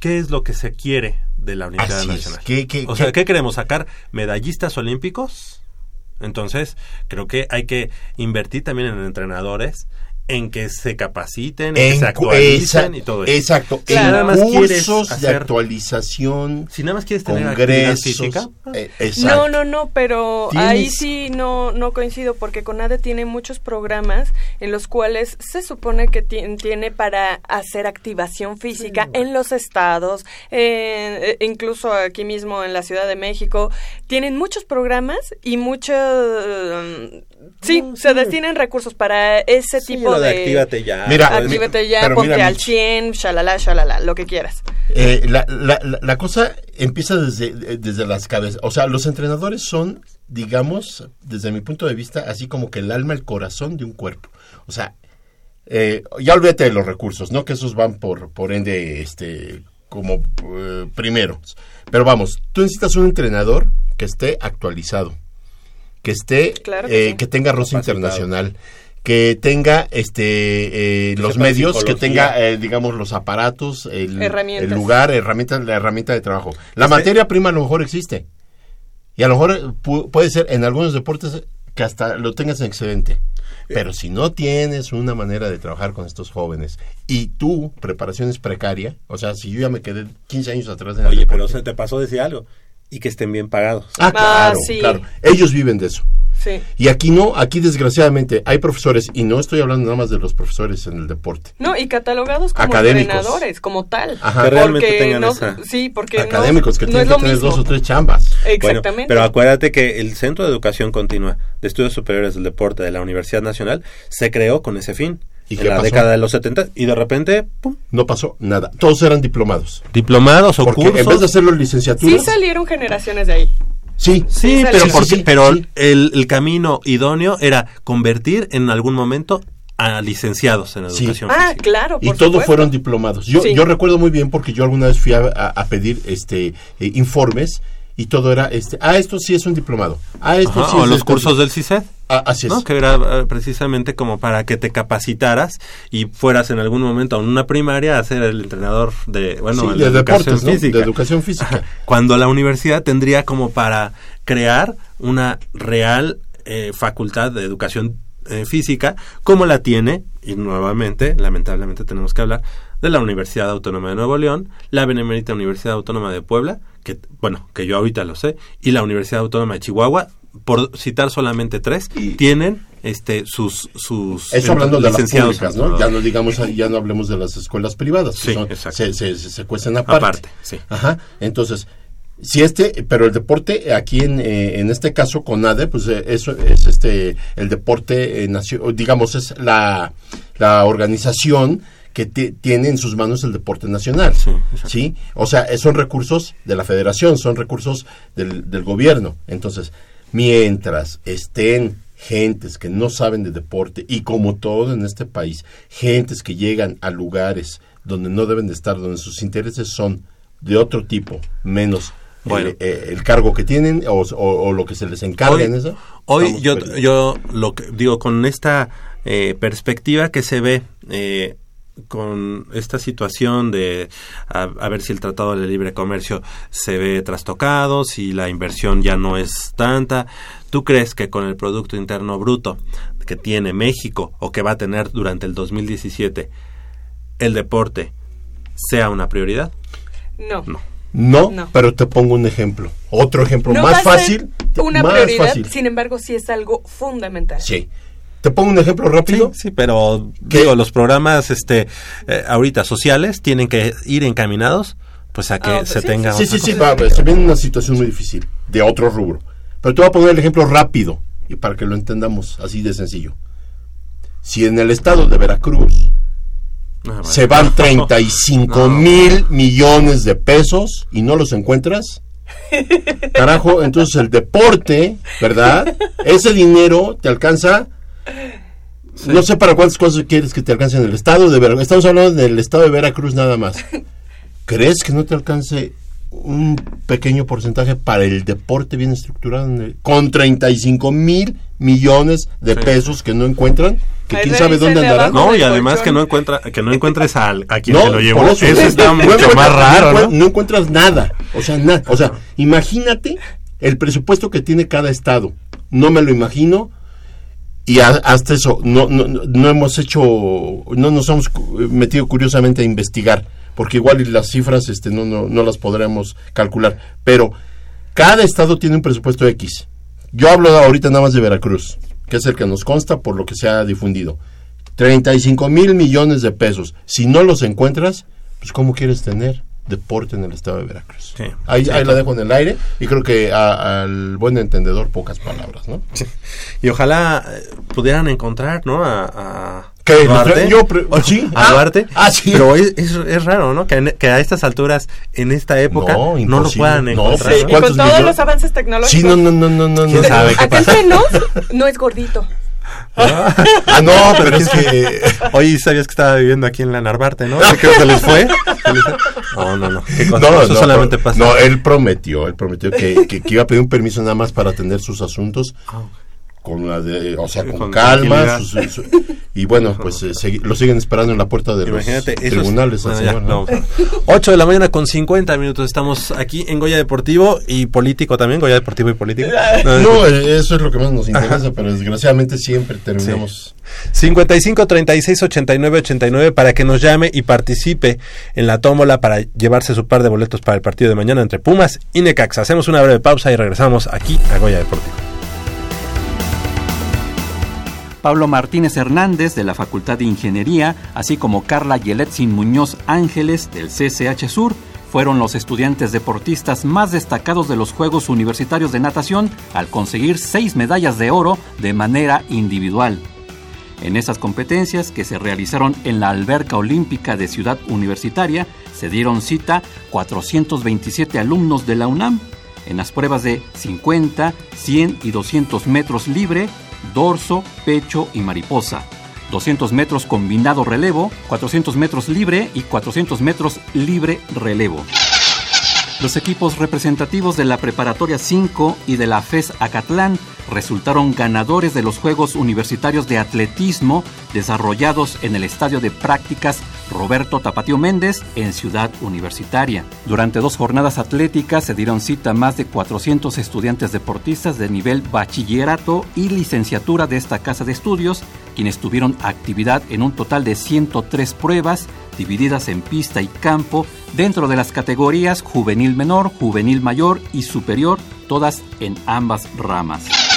qué es lo que se quiere de la Olimpiada Así es. Nacional. ¿Qué- qué- o qué- sea, ¿qué queremos sacar? ¿Medallistas olímpicos? Entonces, creo que hay que invertir también en entrenadores, en que se capaciten, en, que se actualicen esa- y todo eso. Exacto. Si En nada más quieres cursos de hacer- actualización, si nada más quieres tener actividad congresos. física, eh, No, exacto. no, no, pero Tienes- ahí sí no, no coincido porque CONADE tiene muchos programas en los cuales se supone que ti- tiene para hacer activación física en los estados, eh, eh, incluso aquí mismo en la Ciudad de México. Tienen muchos programas y muchos... mm, sí, se destinan recursos para ese Sí, tipo de de... actívate ya. Mira, Actívate ya, pero ponte mira, al Mitch. 100, shalala, shalala, lo que quieras. Eh, la, la- la- la cosa empieza desde, eh, desde las cabezas. O sea, los entrenadores son, digamos, desde mi punto de vista, así como que el alma, el corazón de un cuerpo. O sea, eh, ya olvídate de los recursos, ¿no? Que esos van por, por ende, este, como eh, primeros. Pero vamos, tú necesitas un entrenador que esté actualizado, que esté, Claro que eh, sí. que tenga roce internacional, que tenga este eh, Que los medios, que tenga, eh, digamos, los aparatos, el, Herramientas. el lugar, herramientas, la herramienta de trabajo. La Este- materia prima a lo mejor existe. Y a lo mejor eh, pu- puede ser en algunos deportes que hasta lo tengas en excedente. Pero si no tienes una manera de trabajar con estos jóvenes y tu preparación es precaria, o sea, si yo ya me quedé 15 años atrás en el Oye, pero se te pasó decir algo. Y que estén bien pagados. Ah, claro, sí. claro. Ellos viven de eso. Sí. Y aquí no, aquí desgraciadamente hay profesores, y no estoy hablando nada más de los profesores en el deporte. No, y catalogados como Académicos. entrenadores, como tal. Ajá. Que realmente Porque tengan no, esa- Sí, porque no- Académicos que no, tienen es que lo tener mismo. dos o tres chambas. Bueno, Exactamente. pero acuérdate que el Centro de Educación Continua de Estudios Superiores del Deporte de la Universidad Nacional se creó con ese fin. ¿Y en la pasó? década de los 70 y de repente, ¡pum! No pasó nada. Todos eran diplomados. Diplomados o Porque cursos. en vez de hacerlo en sí licenciaturas, salieron generaciones de ahí. sí, Sí, Sí, pero, sí, porque- sí, pero sí. El, el camino idóneo era convertir en algún momento a licenciados en Sí. educación Ah, física. claro, y por todos supuesto. fueron diplomados. Yo, Sí. yo recuerdo muy bien porque yo alguna vez fui a, a- a pedir este eh, informes y todo era este, ah, esto sí es un diplomado. Ah, esto Ajá, sí o es los esto". cursos del CISED. Ah, así es. ¿no? Que era eh, precisamente como para que te capacitaras y fueras en algún momento a una primaria a ser el entrenador de, bueno, Sí, de educación deportes, ¿no? física. De educación física. Ajá. Cuando la universidad tendría como para crear una real eh, facultad de educación eh, física, como la tiene, y nuevamente, lamentablemente tenemos que hablar, de la Universidad Autónoma de Nuevo León, la Benemérita Universidad Autónoma de Puebla, que, bueno, que yo ahorita lo sé, y la Universidad Autónoma de Chihuahua, por citar solamente tres, tienen este sus sus Eso hablando de las públicas, ¿no? Ya no digamos, ya no hablemos de las escuelas privadas, que Sí, son- se, se, se- cuestan aparte. Aparte, sí. Ajá. Entonces, Si este, pero el deporte aquí en, eh, en este caso con ADE, pues eh, eso es este el deporte eh, nacio- digamos es la, la organización que ti- tiene en sus manos el deporte nacional, sí, O sea, eh, son recursos de la Federación, son recursos del, del gobierno. Entonces, mientras estén gentes que no saben de deporte y como todo en este país, gentes que llegan a lugares donde no deben de estar, donde sus intereses son de otro tipo, menos Bueno. el, eh, el cargo que tienen o, o- o lo que se les encarga Hoy- en eso. Hoy yo, perdidos. yo lo que digo con esta eh, perspectiva que se ve eh, con esta situación de a, a ver si el Tratado de Libre Comercio se ve trastocado, si la inversión ya no es tanta. ¿Tú crees que con el Producto Interno Bruto que tiene México o que va a tener durante el 2017 el deporte sea una prioridad? No. No, No. pero te pongo un ejemplo. Otro ejemplo No más va a ser fácil. Una más prioridad, fácil. sin embargo, sí es algo fundamental. Sí. Te pongo un ejemplo rápido. Sí, pero digo, los programas este eh, ahorita sociales tienen que ir encaminados pues a que Ah, pues se sí, tenga Sí, sí, sí, va, se viene una situación muy difícil, de otro rubro. Pero te voy a poner el ejemplo rápido, y para que lo entendamos así de sencillo. Si en el estado de Veracruz Ah, se van 35 No. mil millones de pesos y no los encuentras, carajo, entonces el deporte, ¿verdad? Ese dinero te alcanza... No sé para cuántas cosas quieres que te alcance en el estado de Veracruz. Estamos hablando del estado de Veracruz nada más. ¿Crees que no te alcance un pequeño porcentaje para el deporte bien estructurado en el- con 35 mil millones de Sí. pesos que no encuentran? Que Ahí quién sabe dónde andarán. No, y además que no encuentra que no encuentres al, a quien No, te lo llevó. Eso, eso, está mucho más raro, no, ¿no? no encuentras nada. O sea, nada. O sea, imagínate el presupuesto que tiene cada estado. No me lo imagino. Y hasta eso, no, no, no- hemos hecho, no nos hemos metido curiosamente a investigar, porque igual las cifras este, no, no, no las podremos calcular. Pero cada estado tiene un presupuesto X. Yo hablo ahorita nada más de Veracruz, que es el que nos consta por lo que se ha difundido. 35 mil millones de pesos. Si no los encuentras, pues ¿cómo quieres tener deporte en el estado de Veracruz? Sí. Ahí, Sí, ahí la dejo en el aire y creo que a- al buen entendedor pocas palabras, ¿no? Y ojalá eh, pudieran encontrar, ¿no? A, a ¿Qué? Duarte. Yo sí. A Ah, Duarte. ah, sí. Pero es, es, es raro, ¿no? Que, en- que a estas alturas, en esta época, No, no, lo puedan No, encontrar. sí. ¿no? Y ¿Cuántos con todos millones? los avances tecnológicos. Sí, no, no, no, no, no. ¿Quién no. sabe qué Acá pasa? no es gordito. Ah, no, pero es que... Oye, ¿sabías que estaba viviendo aquí en la Narvarte, no? ¿Qué creo que les fue? No, no, no. ¿Qué cosa? No, Eso no, solamente pasa. No, él prometió, él prometió que, que- que iba a pedir un permiso nada más para atender sus asuntos con la de, o sea, con, Con calma. su- y bueno, pues eh, lo siguen esperando en la puerta de Imagínate, los tribunales al bueno, ya, señor, ¿no? vamos. 8 de la mañana con 50 minutos. Estamos aquí en Goya Deportivo y político también. Goya Deportivo y político. No, eh, eso es lo que más nos interesa, pero desgraciadamente siempre terminamos. 55 36 89 89 para que nos llame y participe en la tómbola para llevarse su par de boletos para el partido de mañana entre Pumas y Necaxa. Hacemos una breve pausa y regresamos aquí a Goya Deportivo. Pablo Martínez Hernández de la Facultad de Ingeniería, así como Carla Yeletzin Muñoz Ángeles del CCH Sur, fueron los estudiantes deportistas más destacados de los Juegos Universitarios de Natación al conseguir seis medallas de oro de manera individual. En esas competencias que se realizaron en la Alberca Olímpica de Ciudad Universitaria, se dieron cita 427 alumnos de la UNAM en las pruebas de 50, 100 y 200 metros libre, dorso, pecho y mariposa. 200 metros combinado relevo, 400 metros libre y 400 metros libre relevo. Los equipos representativos de la Preparatoria 5 y de la FES Acatlán resultaron ganadores de los Juegos Universitarios de Atletismo desarrollados en el Estadio de Prácticas Roberto Tapatío Méndez en Ciudad Universitaria. Durante dos jornadas atléticas se dieron cita más de 400 estudiantes deportistas de nivel bachillerato y licenciatura de esta casa de estudios, quienes tuvieron actividad en un total de 103 pruebas divididas en pista y campo dentro de las categorías juvenil menor, juvenil mayor y superior, todas en ambas ramas.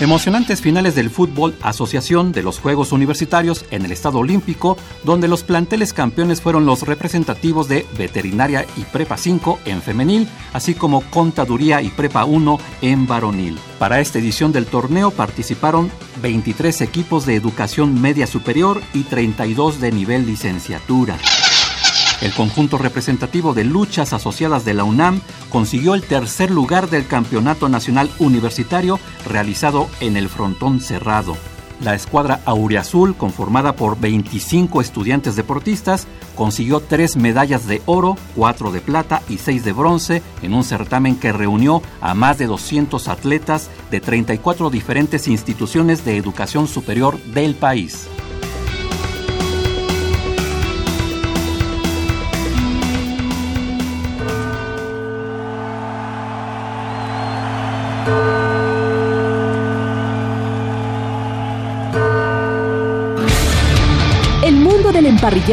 Emocionantes finales del fútbol asociación de los Juegos Universitarios en el Estado Olímpico, donde los planteles campeones fueron los representativos de Veterinaria y Prepa 5 en femenil, así como Contaduría y Prepa 1 en varonil. Para esta edición del torneo participaron 23 equipos de educación media superior y 32 de nivel licenciatura. El conjunto representativo de luchas asociadas de la UNAM consiguió el tercer lugar del Campeonato Nacional Universitario realizado en el Frontón Cerrado. La escuadra Auriazul, conformada por 25 estudiantes deportistas, consiguió tres medallas de oro, cuatro de plata y seis de bronce en un certamen que reunió a más de 200 atletas de 34 diferentes instituciones de educación superior del país.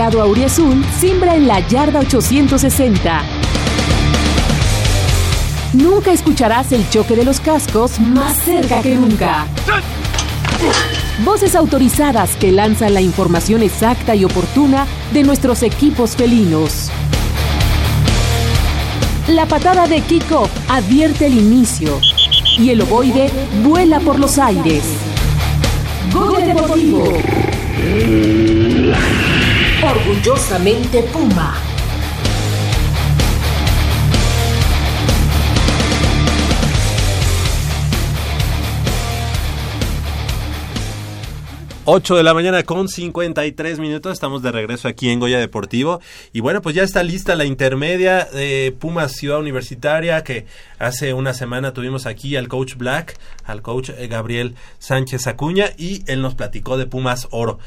Auriazul simbra en la yarda 860. Nunca escucharás el choque de los cascos más cerca que nunca. Voces autorizadas que lanzan la información exacta y oportuna de nuestros equipos felinos. La patada de Kiko advierte el inicio y el ovoide vuela por los aires. Goya Deportivo. Orgullosamente Puma. Ocho de la mañana con 53 minutos, estamos de regreso aquí en Goya Deportivo y bueno, pues ya está lista la intermedia de Pumas Ciudad Universitaria que hace una semana tuvimos aquí al coach Black, al coach eh, Gabriel Sánchez Acuña y él nos platicó de Pumas Oro.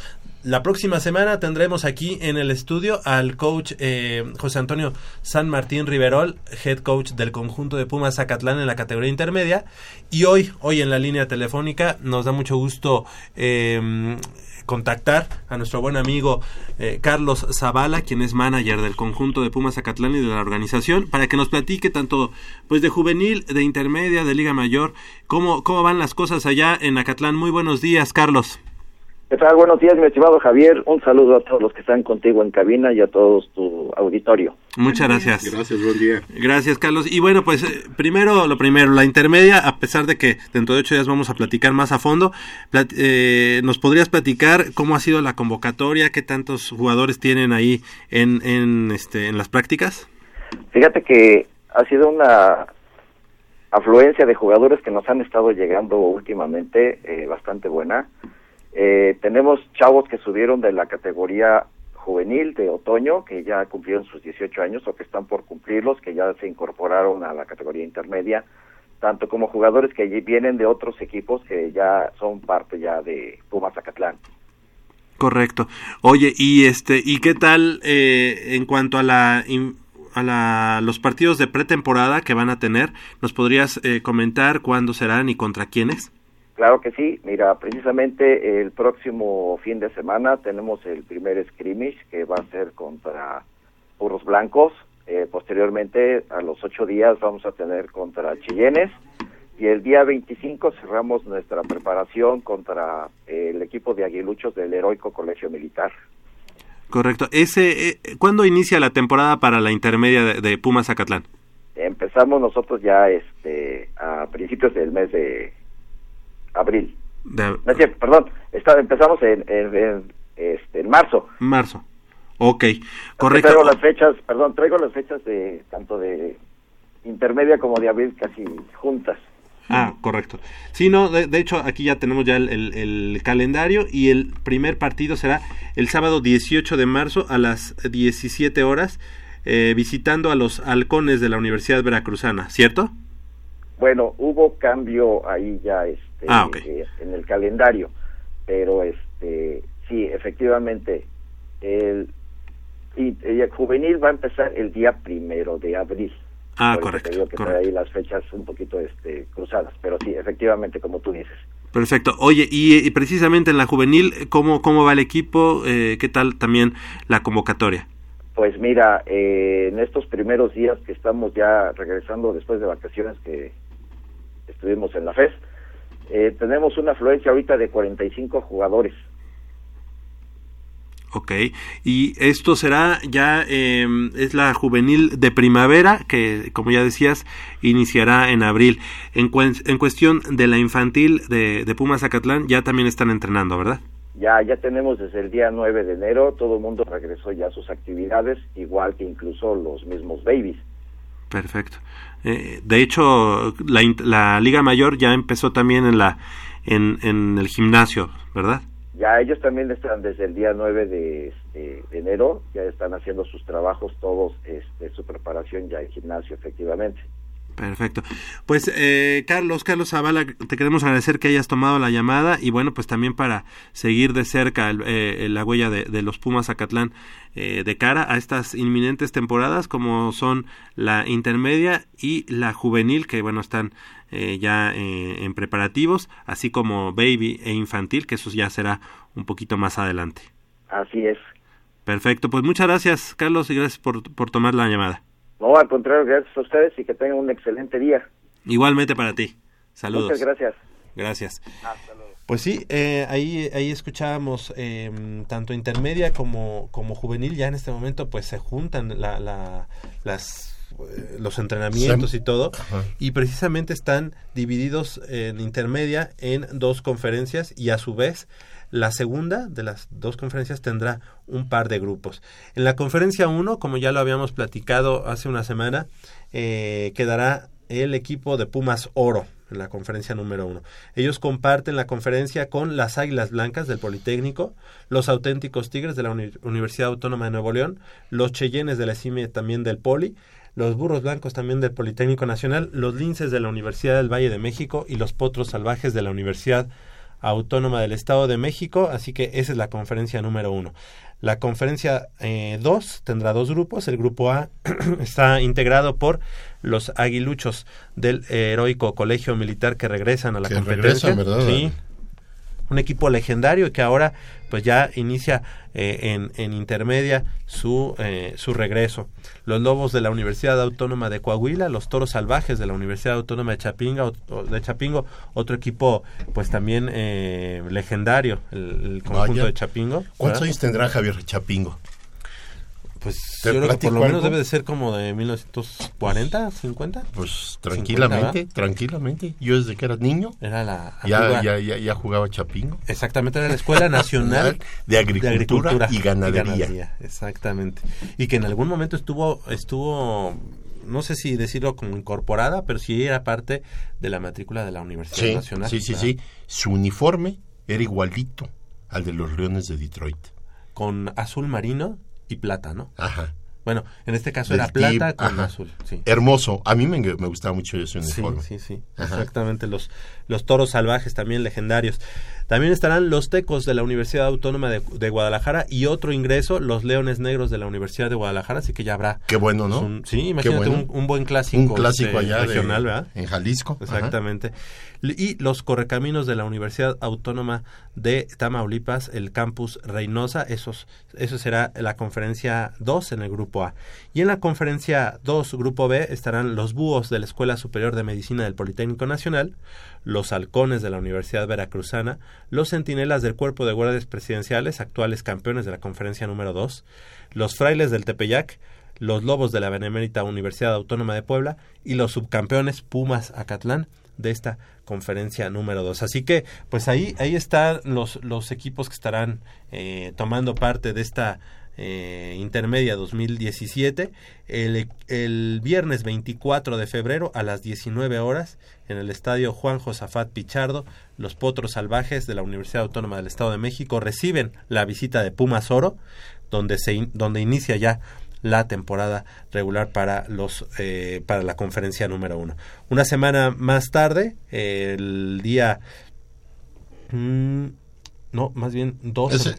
La próxima semana tendremos aquí en el estudio al coach eh, José Antonio San Martín Riverol, head coach del conjunto de Pumas Zacatlán en la categoría intermedia. Y hoy, hoy en la línea telefónica, nos da mucho gusto eh, contactar a nuestro buen amigo eh, Carlos Zavala, quien es manager del conjunto de Pumas Zacatlán y de la organización, para que nos platique tanto pues de juvenil, de intermedia, de Liga Mayor, cómo, cómo van las cosas allá en Acatlán. Muy buenos días, Carlos. ¿Qué tal? Buenos días, mi estimado Javier. Un saludo a todos los que están contigo en cabina y a todos tu auditorio. Muchas gracias. Gracias, buen día. Gracias, Carlos. Y bueno, pues eh, primero, lo primero, la intermedia, a pesar de que dentro de ocho días vamos a platicar más a fondo, plat- eh, ¿nos podrías platicar cómo ha sido la convocatoria? ¿Qué tantos jugadores tienen ahí en, en, este, en las prácticas? Fíjate que ha sido una afluencia de jugadores que nos han estado llegando últimamente eh, bastante buena. Eh, tenemos chavos que subieron de la categoría juvenil de otoño, que ya cumplieron sus 18 años o que están por cumplirlos, que ya se incorporaron a la categoría intermedia, tanto como jugadores que allí vienen de otros equipos que ya son parte ya de Pumas Zacatlán. Correcto. Oye, y este, ¿y qué tal eh, en cuanto a la a la, los partidos de pretemporada que van a tener? ¿Nos podrías eh, comentar cuándo serán y contra quiénes? Claro que sí, mira, precisamente el próximo fin de semana tenemos el primer scrimmage que va a ser contra Burros Blancos, Eh, posteriormente a los ocho días vamos a tener contra Chillenes y el día 25 cerramos nuestra preparación contra eh, el equipo de aguiluchos del Heroico Colegio Militar. Correcto. Ese, eh, ¿Cuándo inicia la temporada para la intermedia de, de Pumas Zacatlán? Empezamos nosotros ya este a principios del mes de abril. De No perdón, está, empezamos en, en- en, este, en marzo. marzo. Ok, Traigo correcto. las fechas, perdón, traigo las fechas de tanto de intermedia como de abril casi juntas. Ah, correcto. Sí, no, de, de hecho aquí ya tenemos ya el, el- el calendario y el primer partido será el sábado 18 de marzo a las 17 horas eh, visitando a los halcones de la Universidad Veracruzana, ¿cierto? Bueno, hubo cambio ahí ya este Ah, eh, en el calendario, pero este sí, efectivamente el y, el juvenil va a empezar el día primero de abril. Ah, correcto, te digo que correcto. ahí las fechas un poquito este cruzadas, pero sí, efectivamente como tú dices. Perfecto. Oye, y, y precisamente en la juvenil, ¿cómo, cómo va el equipo? Eh, ¿Qué tal también la convocatoria? Pues mira, eh, en estos primeros días que estamos ya regresando después de vacaciones que estuvimos en la FES, Eh, tenemos una afluencia ahorita de 45 jugadores. Ok, y esto será ya, eh, es la juvenil de primavera, que como ya decías, iniciará en abril. En, cuen- en cuestión de la infantil de, de Pumas Zacatlán, ya también están entrenando, ¿verdad? Ya, ya tenemos desde el día 9 de enero, todo el mundo regresó ya a sus actividades, igual que incluso los mismos babies. Perfecto. Eh, de hecho, la, la Liga Mayor ya empezó también en, la, en, en el gimnasio, ¿verdad? Ya ellos también están desde el día 9 de, de enero, ya están haciendo sus trabajos todos, este, su preparación ya en gimnasio, efectivamente. Perfecto. Pues eh, Carlos, Carlos Zavala, te queremos agradecer que hayas tomado la llamada y bueno, pues también para seguir de cerca el- eh, la huella de, de los Pumas Zacatlán eh, de cara a estas inminentes temporadas como son la intermedia y la juvenil que bueno están eh, ya eh, en preparativos, así como baby e infantil, que eso ya será un poquito más adelante. Así es. Perfecto, pues muchas gracias Carlos y gracias por, por tomar la llamada. No, al contrario, gracias a ustedes y que tengan un excelente día. Igualmente para ti. Saludos. Muchas gracias. Gracias. Pues sí, eh, ahí, ahí escuchábamos eh, tanto intermedia como, como juvenil, ya en este momento pues se juntan la, la- las, eh, los entrenamientos y todo, y precisamente están divididos en intermedia en dos conferencias y a su vez la segunda de las dos conferencias tendrá un par de grupos. En la conferencia 1, como ya lo habíamos platicado hace una semana, eh, quedará el equipo de Pumas Oro en la conferencia número uno. Ellos comparten la conferencia con las Águilas Blancas del Politécnico, los auténticos Tigres de la Uni- Universidad Autónoma de Nuevo León, los Cheyennes de la CIME también del Poli, los Burros Blancos también del Politécnico Nacional, los Linces de la Universidad del Valle de México y los Potros Salvajes de la Universidad Autónoma del Estado de México, así que esa es la conferencia número uno. La conferencia 2 tendrá dos grupos. El grupo A está integrado por los aguiluchos del heroico colegio militar que regresan a la Que competencia. regresan, ¿verdad? Sí. Un equipo legendario que ahora pues ya inicia eh, en, en intermedia su, eh, su regreso. Los Lobos de la Universidad Autónoma de Coahuila, los Toros Salvajes de la Universidad Autónoma de Chapinga, o- de Chapingo, otro equipo pues también eh, legendario, el, el conjunto Vaya. de Chapingo. ¿Cuántos ¿verdad? años tendrá Javier Chapingo? Pues ¿Te yo creo que por lo menos algo? debe de ser como de 1940, 50. Pues tranquilamente, tranquilamente. Yo desde que era niño Era la ya, ya, ya, ya jugaba Chapingo. Exactamente, era la Escuela Nacional de Agricultura, y Ganadería. Exactamente. Y que en algún momento estuvo, estuvo, no sé si decirlo como incorporada, pero sí era parte de la matrícula de la Universidad Sí, Nacional. sí, sí, ¿verdad? sí. Su uniforme era igualito al de los Leones de Detroit. Con azul marino y plata, ¿no? Ajá. Bueno, en este caso Del era plata con ajá. azul. Sí. Hermoso. A mí me, me gustaba mucho ese Sí, uniforme. sí, sí, Ajá. exactamente. Los, los toros salvajes también legendarios. También estarán los tecos de la Universidad Autónoma de, de Guadalajara y otro ingreso, los leones negros de la Universidad de Guadalajara, así que ya habrá. Qué bueno, ¿no? un- sí, imagínate bueno. un, un buen clásico. Un clásico este, allá de- regional, ¿verdad? en Jalisco. Ajá. Exactamente. Y los correcaminos de la Universidad Autónoma de Tamaulipas, el campus Reynosa, esos, eso será la conferencia 2 en el grupo A. Y en la conferencia 2, grupo B, estarán los búhos de la Escuela Superior de Medicina del Politécnico Nacional, los halcones de la Universidad Veracruzana, los centinelas del Cuerpo de Guardias Presidenciales, actuales campeones de la conferencia número 2, los frailes del Tepeyac, los Lobos de la Benemérita Universidad Autónoma de Puebla y los subcampeones Pumas Acatlán de esta conferencia número 2. Así que, pues ahí, ahí están los, los equipos que estarán eh, tomando parte de esta eh, intermedia 2017 el, el viernes 24 de febrero a las 19 horas en el estadio Juan Josafat Pichardo los potros salvajes de la Universidad Autónoma del Estado de México reciben la visita de Pumas Oro donde se donde inicia ya la temporada regular para los eh, para la conferencia número uno. Una semana más tarde, el día mm, no, más bien dos. Ese-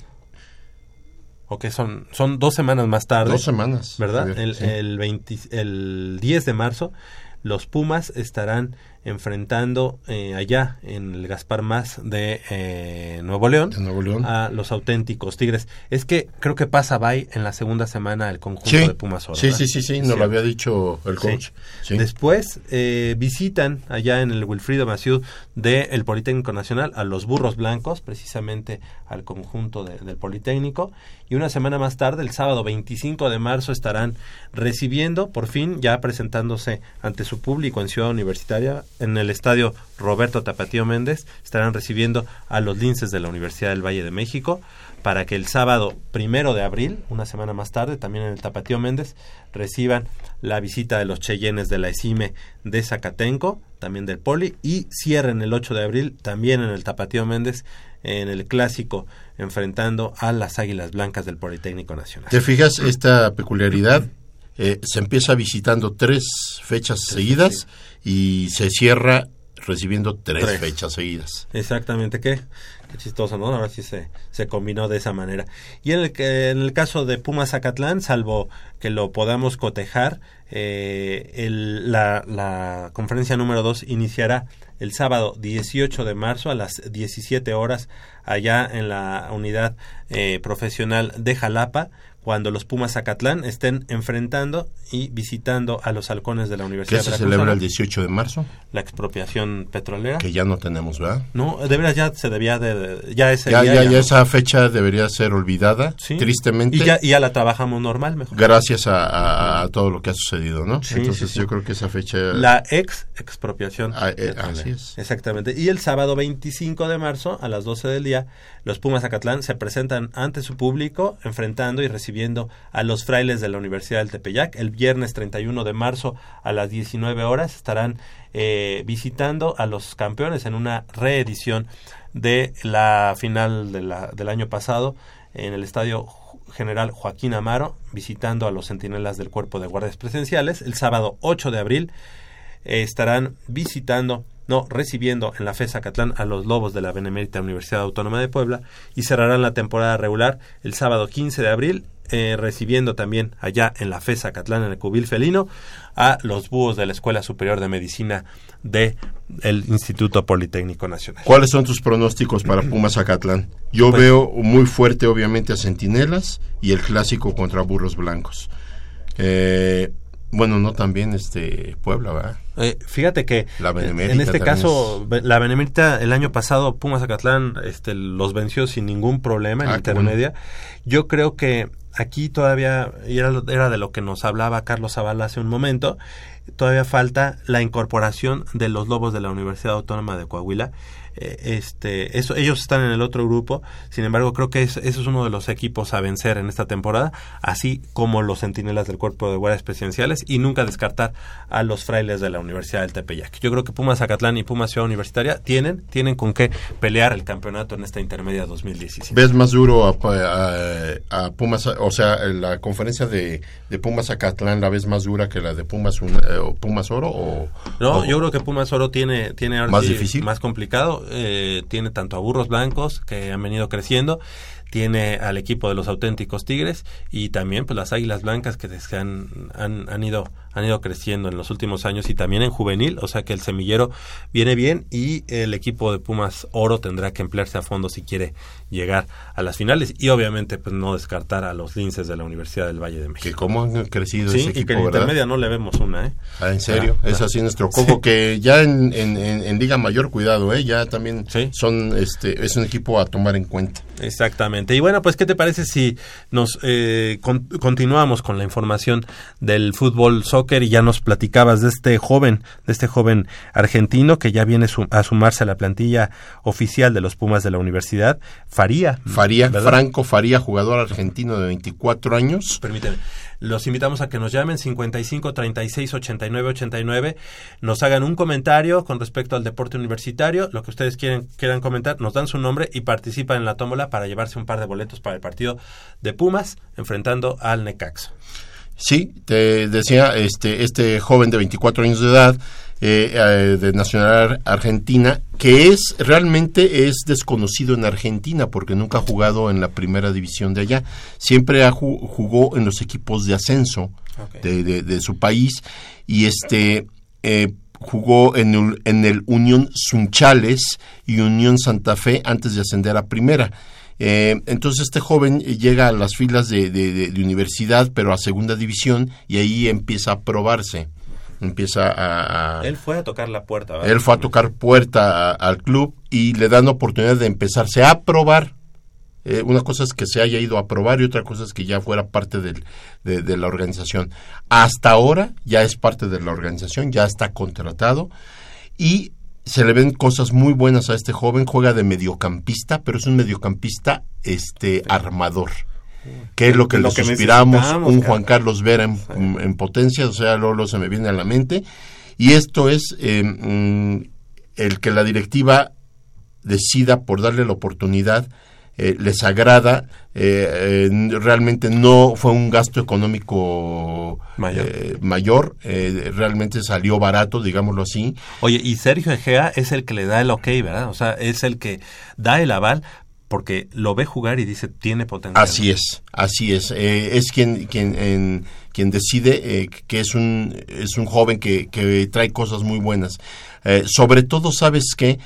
Ok, son, son dos semanas más tarde. Dos semanas, ¿Verdad? Javier, el, sí. el, 20 el 10 de marzo, los Pumas estarán enfrentando eh, allá en el Gaspar Más de eh, Nuevo León, Nuevo León. a los auténticos Tigres. Es que creo que pasa bye en la segunda semana el conjunto Sí, de Pumas Oro. sí, sí, sí, sí, nos lo había dicho el coach. Sí. Después eh, visitan allá en el Wilfrido Maciú del Politécnico Nacional a los Burros Blancos, precisamente al conjunto de- del Politécnico. Y una semana más tarde, el sábado 25 de marzo, estarán recibiendo, por fin, ya presentándose ante su público en Ciudad Universitaria, en el estadio Roberto Tapatío Méndez, estarán recibiendo a los linces de la Universidad del Valle de México para que el sábado primero de abril, una semana más tarde, también en el Tapatío Méndez, reciban la visita de los Cheyennes de la ESIME de Zacatenco, también del Poli, y cierren el 8 de abril también en el Tapatío Méndez, en el clásico, enfrentando a las Águilas Blancas del Politécnico Nacional. ¿Te fijas esta peculiaridad? Eh, se empieza visitando tres fechas seguidas y se cierra recibiendo tres, Tres. fechas seguidas. Exactamente, qué, qué chistoso, ¿no? Ahora sí se, se combinó de esa manera. Y en el, que- en el caso de Pumas Zacatlán, salvo que lo podamos cotejar, eh, el- la, la conferencia número 2 iniciará el sábado 18 de marzo a las 17 horas allá en la unidad eh, profesional de Jalapa, cuando los Pumas Zacatlán estén enfrentando y visitando a los halcones de la ¿Qué Universidad se Veracruzana. celebra el 18 de marzo? La expropiación petrolera. Que ya no tenemos, ¿verdad? No, de veras ya se debía de... de- ya ese Ya, día ya, ya no. esa fecha debería ser olvidada, Sí. tristemente. Y ya, ya la trabajamos normal, mejor. Gracias a, a- a todo lo que ha sucedido, ¿no? Sí, Entonces sí, yo creo que esa fecha... La ex expropiación. Ah, eh, así es. Exactamente. Y el sábado 25 de marzo, a las 12 del día, los Pumas Zacatlán se presentan ante su público, enfrentando y recibiendo a los frailes de la Universidad del Tepeyac. El viernes 31 de marzo, a las 19 horas, estarán eh, visitando a los campeones en una reedición de la final de la- del año pasado en el estadio General Joaquín Amaro, visitando a los centinelas del Cuerpo de Guardias Presenciales. El sábado 8 de abril eh, estarán visitando, no, recibiendo en la FES Catlán a los Lobos de la Benemérita Universidad Autónoma de Puebla y cerrarán la temporada regular el sábado 15 de abril, eh, recibiendo también allá en la FES Catlán en el Cubil Felino a los búhos de la Escuela Superior de Medicina de el Instituto Politécnico Nacional. ¿Cuáles son tus pronósticos para Pumas Zacatlán? Yo Pues- veo muy fuerte, obviamente, a Centinelas y el clásico contra Burros Blancos. Eh, bueno, no también este Puebla, ¿verdad? Eh, fíjate que La eh, en este caso la Benemérita el año pasado Pumas Zacatlán este, los venció sin ningún problema en Ah, bueno. intermedia. Yo creo que aquí todavía y era, era de lo que nos hablaba Carlos Zavala hace un momento. Todavía falta la incorporación de los Lobos de la Universidad Autónoma de Coahuila. Eh, este, eso, ellos están en el otro grupo. Sin embargo, creo que es, eso es uno de los equipos a vencer en esta temporada, así como los centinelas del Cuerpo de Guardias Presidenciales y nunca descartar a los frailes de la Universidad del Tepeyac. Yo creo que Pumas Zacatlán y Pumas Ciudad Universitaria tienen, tienen con qué pelear el campeonato en esta intermedia 2017. ¿Ves más duro a, a- a Pumas, o sea, la conferencia de, de Pumas Zacatlán la ves más dura que la de Pumas, Un- eh, Pumas Oro? O, No, o- yo creo que Pumas Oro tiene, tiene ahora ¿Más sí difícil? más complicado. Eh, tiene tanto a burros blancos que han venido creciendo, tiene al equipo de los auténticos Tigres y también pues las Águilas Blancas que han, han, han ido han ido creciendo en los últimos años y también en juvenil, o sea que el semillero viene bien y el equipo de Pumas Oro tendrá que emplearse a fondo si quiere llegar a las finales y obviamente pues no descartar a los linces de la Universidad del Valle de México. Que cómo han crecido Sí, ese y equipo, que en ¿verdad? intermedia no le vemos una, ¿eh? Ah, ¿en serio? Ah, es ah. así nuestro coco, que ya en, en, en- en Liga Mayor, cuidado, ¿eh? Ya también son, este, es un equipo a tomar en cuenta. Exactamente. Y bueno, pues, ¿qué te parece si nos eh, con- continuamos con la información del fútbol soccer y ya nos platicabas de este joven, de este joven argentino que ya viene su- a sumarse a la plantilla oficial de los Pumas de la universidad, Faría. Faría, ¿verdad? Franco Faría, jugador argentino de 24 años. Permíteme. Los invitamos a que nos llamen 55 36 89 89, nos hagan un comentario con respecto al deporte universitario, lo que ustedes quieren, quieran comentar, nos dan su nombre y participan en la tómbola para llevarse un par de boletos para el partido de Pumas enfrentando al Necaxa. Sí, te decía, este, este joven de 24 años de edad, eh, eh, de nacionalidad argentina, que es realmente es desconocido en Argentina porque nunca ha jugado en la primera división de allá. Siempre ha ju- jugó en los equipos de ascenso de- de su país y este eh, jugó en el, en el Unión Sunchales y Unión Santa Fe antes de ascender a primera. Eh, entonces este joven llega a las filas de, de- de- de universidad, pero a segunda división, y ahí empieza a probarse. Empieza a... a- Él fue a tocar la puerta, ¿verdad? él fue a tocar puerta a- al club y le dan oportunidad de empezarse a probar. Eh, una cosa es que se haya ido a probar y otra cosa es que ya fuera parte del- de, de la organización. Hasta ahora ya es parte de la organización, ya está contratado y se le ven cosas muy buenas a este joven. Juega de mediocampista, pero es un mediocampista este armador. Que es lo que Lo le que suspiramos, un. Juan Carlos Vera en, en potencia, o sea, Lolo se me viene a la mente. Y esto es eh, el que la directiva decida por darle la oportunidad, eh, les agrada, eh, eh, realmente no fue un gasto económico Mayor. mayor, realmente salió barato, digámoslo así. Oye, y Sergio Egea es el que le da el ok, ¿verdad? O sea, es el que da el aval porque lo ve jugar y dice, tiene potencial. Así es, así es. Eh, es quien quien en- quien decide eh, que es un es un joven que, que trae cosas muy buenas. Eh, sobre todo, sabes que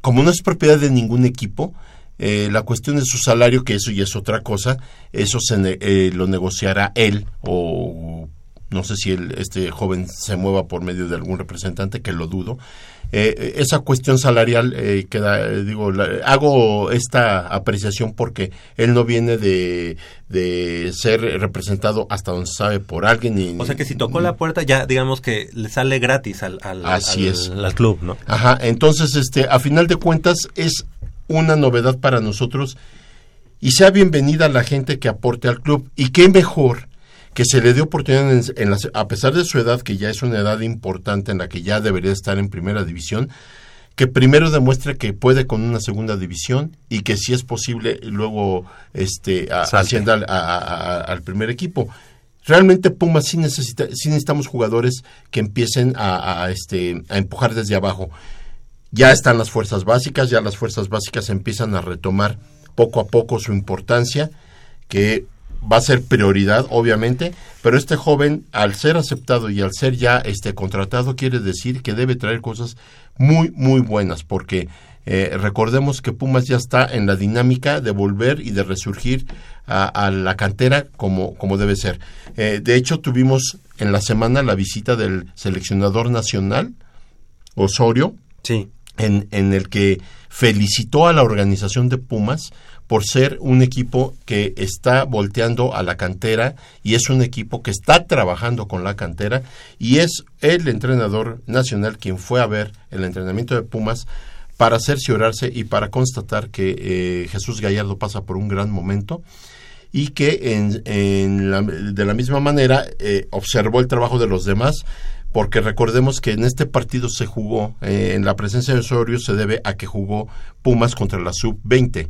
como no es propiedad de ningún equipo, eh, la cuestión de su salario, que eso ya es otra cosa, eso se ne- eh, lo negociará él o no sé si el, este joven se mueva por medio de algún representante, que lo dudo. Eh, esa cuestión salarial eh, queda, eh, digo, la- hago esta apreciación porque él no viene de, de ser representado hasta donde sabe por alguien. y- O sea que si tocó la puerta ya digamos que le sale gratis al, al, Así al- es. al club, ¿no? Ajá, entonces, este, a final de cuentas, es una novedad para nosotros y sea bienvenida la gente que aporte al club. Y qué mejor que se le dé oportunidad, en, en las- a pesar de su edad, que ya es una edad importante en la que ya debería estar en primera división, que primero demuestre que puede con una segunda división y que si es posible luego este a- ascienda al, a- a- a- al primer equipo. Realmente Pumas sí, necesita, sí necesitamos jugadores que empiecen a, este, a empujar desde abajo. Ya están las fuerzas básicas, ya las fuerzas básicas empiezan a retomar poco a poco su importancia, que va a ser prioridad, obviamente, pero este joven, al ser aceptado y al ser ya este contratado, quiere decir que debe traer cosas muy, muy buenas, porque eh, recordemos que Pumas ya está en la dinámica de volver y de resurgir a, la cantera como, como debe ser. Eh, de hecho, tuvimos en la semana la visita del seleccionador nacional, Osorio, Sí. En, en el que felicitó a la organización de Pumas por ser un equipo que está volteando a la cantera y es un equipo que está trabajando con la cantera y es el entrenador nacional quien fue a ver el entrenamiento de Pumas para cerciorarse y para constatar que eh, Jesús Gallardo pasa por un gran momento y que en, en la- de la misma manera eh, observó el trabajo de los demás, porque recordemos que en este partido se jugó, eh, en la presencia de Osorio se debe a que jugó Pumas contra la Sub-20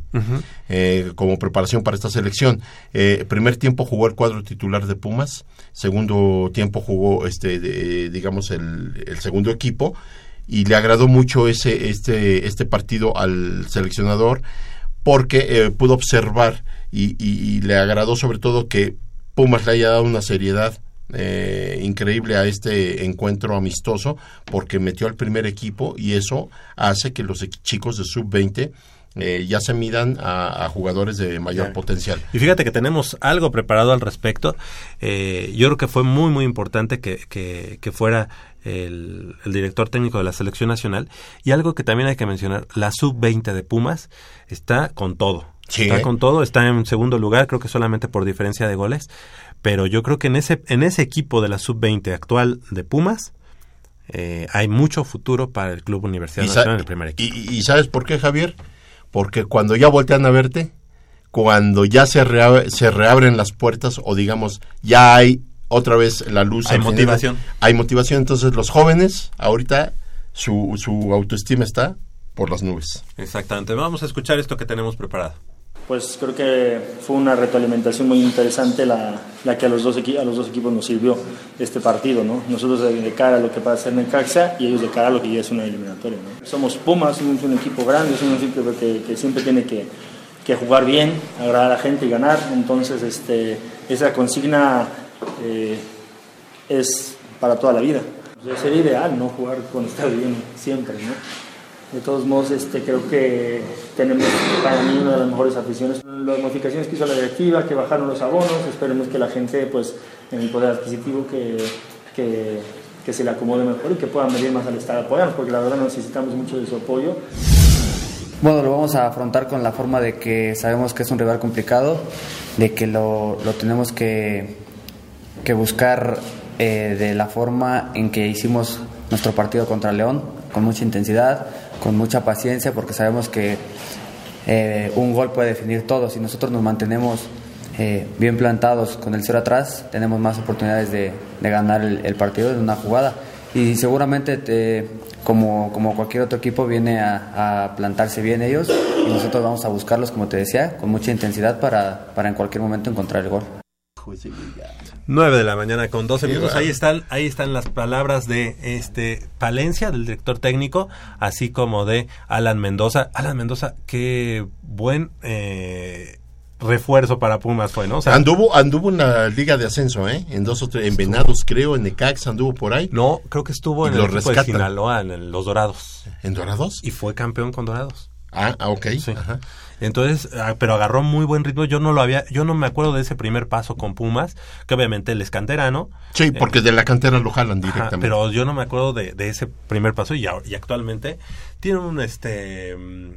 eh, como preparación para esta selección. Eh, primer tiempo jugó el cuadro titular de Pumas, segundo tiempo jugó este, de- digamos el, el segundo equipo y le agradó mucho ese este este partido al seleccionador porque eh, pudo observar y, y- y le agradó sobre todo que Pumas le haya dado una seriedad eh, increíble a este encuentro amistoso porque metió al primer equipo y eso hace que los chicos de sub-20 eh, ya se midan a, a jugadores de mayor potencial. Y fíjate que tenemos algo preparado al respecto. Eh, yo creo que fue muy, muy importante que, que, que fuera el, el director técnico de la selección nacional. Y algo que también hay que mencionar, la sub-20 de Pumas está con todo. Sí, está ¿eh? con todo, está en segundo lugar, creo que solamente por diferencia de goles. Pero yo creo que en ese, en ese equipo de la sub-20 actual de Pumas, eh, hay mucho futuro para el Club Universidad Nacional en el primer equipo. y- y ¿sabes por qué, Javier? Porque cuando ya voltean a verte, cuando ya se, rea- se reabren las puertas o digamos ya hay otra vez la luz. Hay motivación. Hay motivación. Entonces los jóvenes ahorita su, su autoestima está por las nubes. Exactamente. Vamos a escuchar esto que tenemos preparado. Pues creo que fue una retroalimentación muy interesante la, la que a los, dos a los dos equipos nos sirvió este partido, ¿no? Nosotros de, cara a lo que va a ser Necaxa y ellos de cara a lo que ya es una eliminatoria. Somos Pumas, somos un equipo grande, somos un equipo que, siempre tiene que, jugar bien, agradar a la gente y ganar, entonces este, esa consigna eh, es para toda la vida. Sería ideal, ¿no? Jugar cuando está bien, siempre, ¿no? De todos modos, este, creo que tenemos para mí una de las mejores aficiones. Las modificaciones que hizo la directiva, que bajaron los abonos, esperemos que la gente, pues, en el poder adquisitivo, que, que, se le acomode mejor y que puedan venir más al estado a apoyarnos, porque la verdad necesitamos mucho de su apoyo. Bueno, lo vamos a afrontar con la forma de que sabemos que es un rival complicado, de que lo, lo tenemos que, que buscar eh, de la forma en que hicimos nuestro partido contra León, con mucha intensidad, con mucha paciencia, porque sabemos que eh, un gol puede definir todo. Si nosotros nos mantenemos eh, bien plantados con el cero atrás, tenemos más oportunidades de, de ganar el, partido en una jugada. Y seguramente, te- como, como cualquier otro equipo, viene a, a plantarse bien ellos y nosotros vamos a buscarlos, como te decía, con mucha intensidad para, para en cualquier momento encontrar el gol. 9 de la mañana con 12 Qué minutos. Ahí están, ahí están las palabras de este Palencia, del director técnico, así como de Alan Mendoza. Alan Mendoza, qué buen eh, refuerzo para Pumas fue, ¿no? O sea, anduvo, anduvo en la liga de ascenso, ¿eh? En dos o tres, en Venados creo, en Necax anduvo por ahí. No, creo que estuvo en el equipo de. Sinaloa, en el- los Dorados. ¿En Dorados? Y fue campeón con Dorados. Ah, ah, ok. Sí. Ajá. Entonces, ah, pero agarró muy buen ritmo. Yo no lo había, yo no me acuerdo de ese primer paso con Pumas, que obviamente él es canterano. Sí, porque de la cantera lo jalan Ajá, directamente. pero yo no me acuerdo de, de ese primer paso y, actualmente tiene un este mm,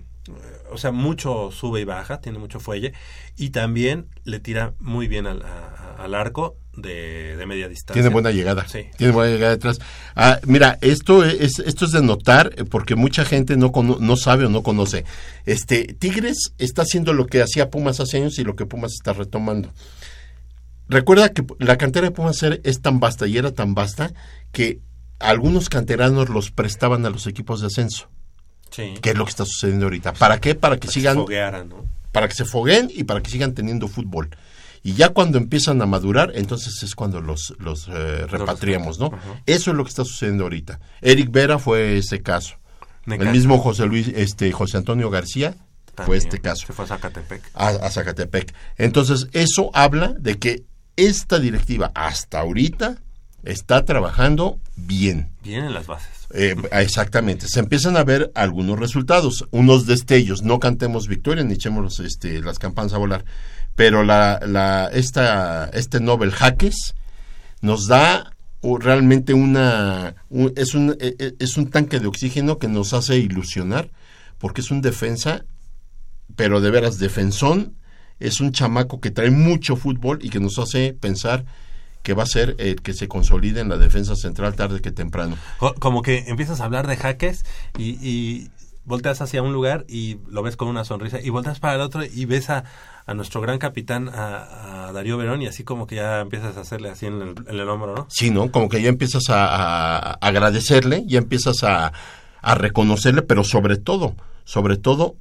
o sea mucho sube y baja tiene mucho fuelle y también le tira muy bien al, a- a- al arco de, de media distancia Tiene buena llegada. sí Tiene buena llegada detrás. Ah, mira, esto es, esto es de notar eh, porque mucha gente no, cono- no sabe o no conoce. Este Tigres está haciendo lo que hacía Pumas hace años y lo que Pumas está retomando. Recuerda que la cantera de Pumas es tan vasta y era tan vasta que algunos canteranos los prestaban a los equipos de ascenso. sí ¿Qué es lo que está sucediendo ahorita? ¿Para qué? Para que Para sigan foguearan, ¿no? para que se foguen y para que sigan teniendo fútbol. Y ya cuando empiezan a madurar, entonces es cuando los, los eh, repatriamos, ¿no? Eso es lo que está sucediendo ahorita. Eric Vera fue ese caso. El mismo José Luis, este, José Antonio García fue este caso. se fue a Zacatepec A, a Zacatepec. Entonces, eso habla de que esta directiva hasta ahorita está trabajando bien. bien en las bases Eh, exactamente, se empiezan a ver algunos resultados, unos destellos, no cantemos victoria ni echemos este, las campanas a volar, pero la, la, esta, este Nobel Jaques nos da realmente una, un- es, un, eh, eh, es un tanque de oxígeno que nos hace ilusionar, porque es un defensa, pero de veras defensón, es un chamaco que trae mucho fútbol y que nos hace pensar que va a ser el que se consolide en la defensa central tarde que temprano. Co- como que empiezas a hablar de jaques y, y volteas hacia un lugar y lo ves con una sonrisa y volteas para el otro y ves a, a nuestro gran capitán, a, a Darío Verón y así como que ya empiezas a hacerle así en el, en el hombro, ¿no? Sí, ¿no? Como que ya empiezas a, agradecerle, ya empiezas a, a reconocerle, pero sobre todo, sobre todo,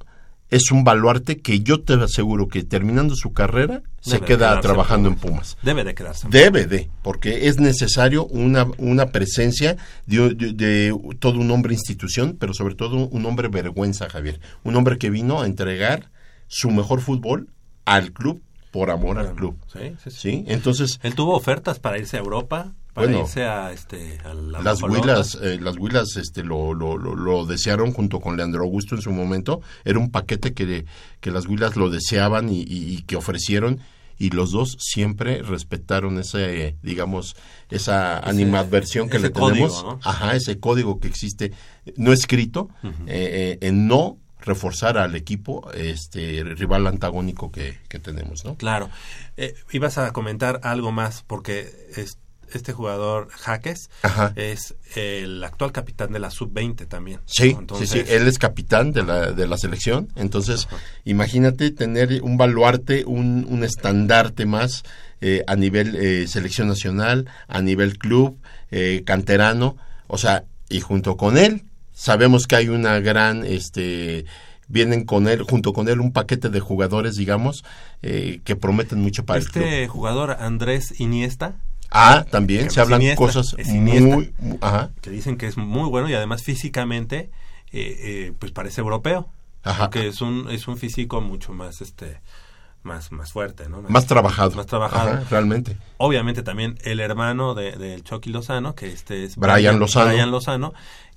es un baluarte que yo te aseguro que terminando su carrera se Debe queda trabajando en Pumas. Pumas. Debe de quedarse. Debe de, porque es necesario una, una presencia de, de- de todo un hombre institución, pero sobre todo un hombre vergüenza, Javier. Un hombre que vino a entregar su mejor fútbol al club por amor al club. Sí, sí, sí. ¿Sí? Entonces, Él tuvo ofertas para irse a Europa, para Bueno, irse a este a la las. Huilas, eh, las Huilas este, lo, lo, lo, lo desearon junto con Leandro Augusto en su momento. Era un paquete que, que las Huilas lo deseaban y, y- y que ofrecieron. Y los dos siempre respetaron ese, digamos, esa animadversión que le tenemos. código, ¿no? Ajá, ese código que existe, no escrito, eh, eh, en no reforzar al equipo este rival antagónico que, que tenemos, ¿no? Claro. Eh, ibas a comentar algo más porque es- este jugador Jaques Ajá. es el actual capitán de la sub-20 también. Sí. Entonces, sí, sí, él es capitán de la, de la selección, entonces imagínate tener un baluarte, un, un estandarte más eh, a nivel eh, selección nacional, a nivel club, eh, canterano, o sea, y junto con él sabemos que hay una gran, este, vienen con él, junto con él un paquete de jugadores, digamos, eh, que prometen mucho para el club. Este jugador Andrés Iniesta. Ah, también que se hablan Iniesta, cosas Iniesta, muy, muy- ajá. que dicen que es muy bueno y además físicamente eh, eh, pues parece europeo. Ajá. Porque es un es un físico mucho más este más, más fuerte, ¿no? Más trabajado. Más trabajado. Ajá, realmente. Obviamente también el hermano de, del Chucky Lozano, que este es Brian Lozano. Brian Lozano,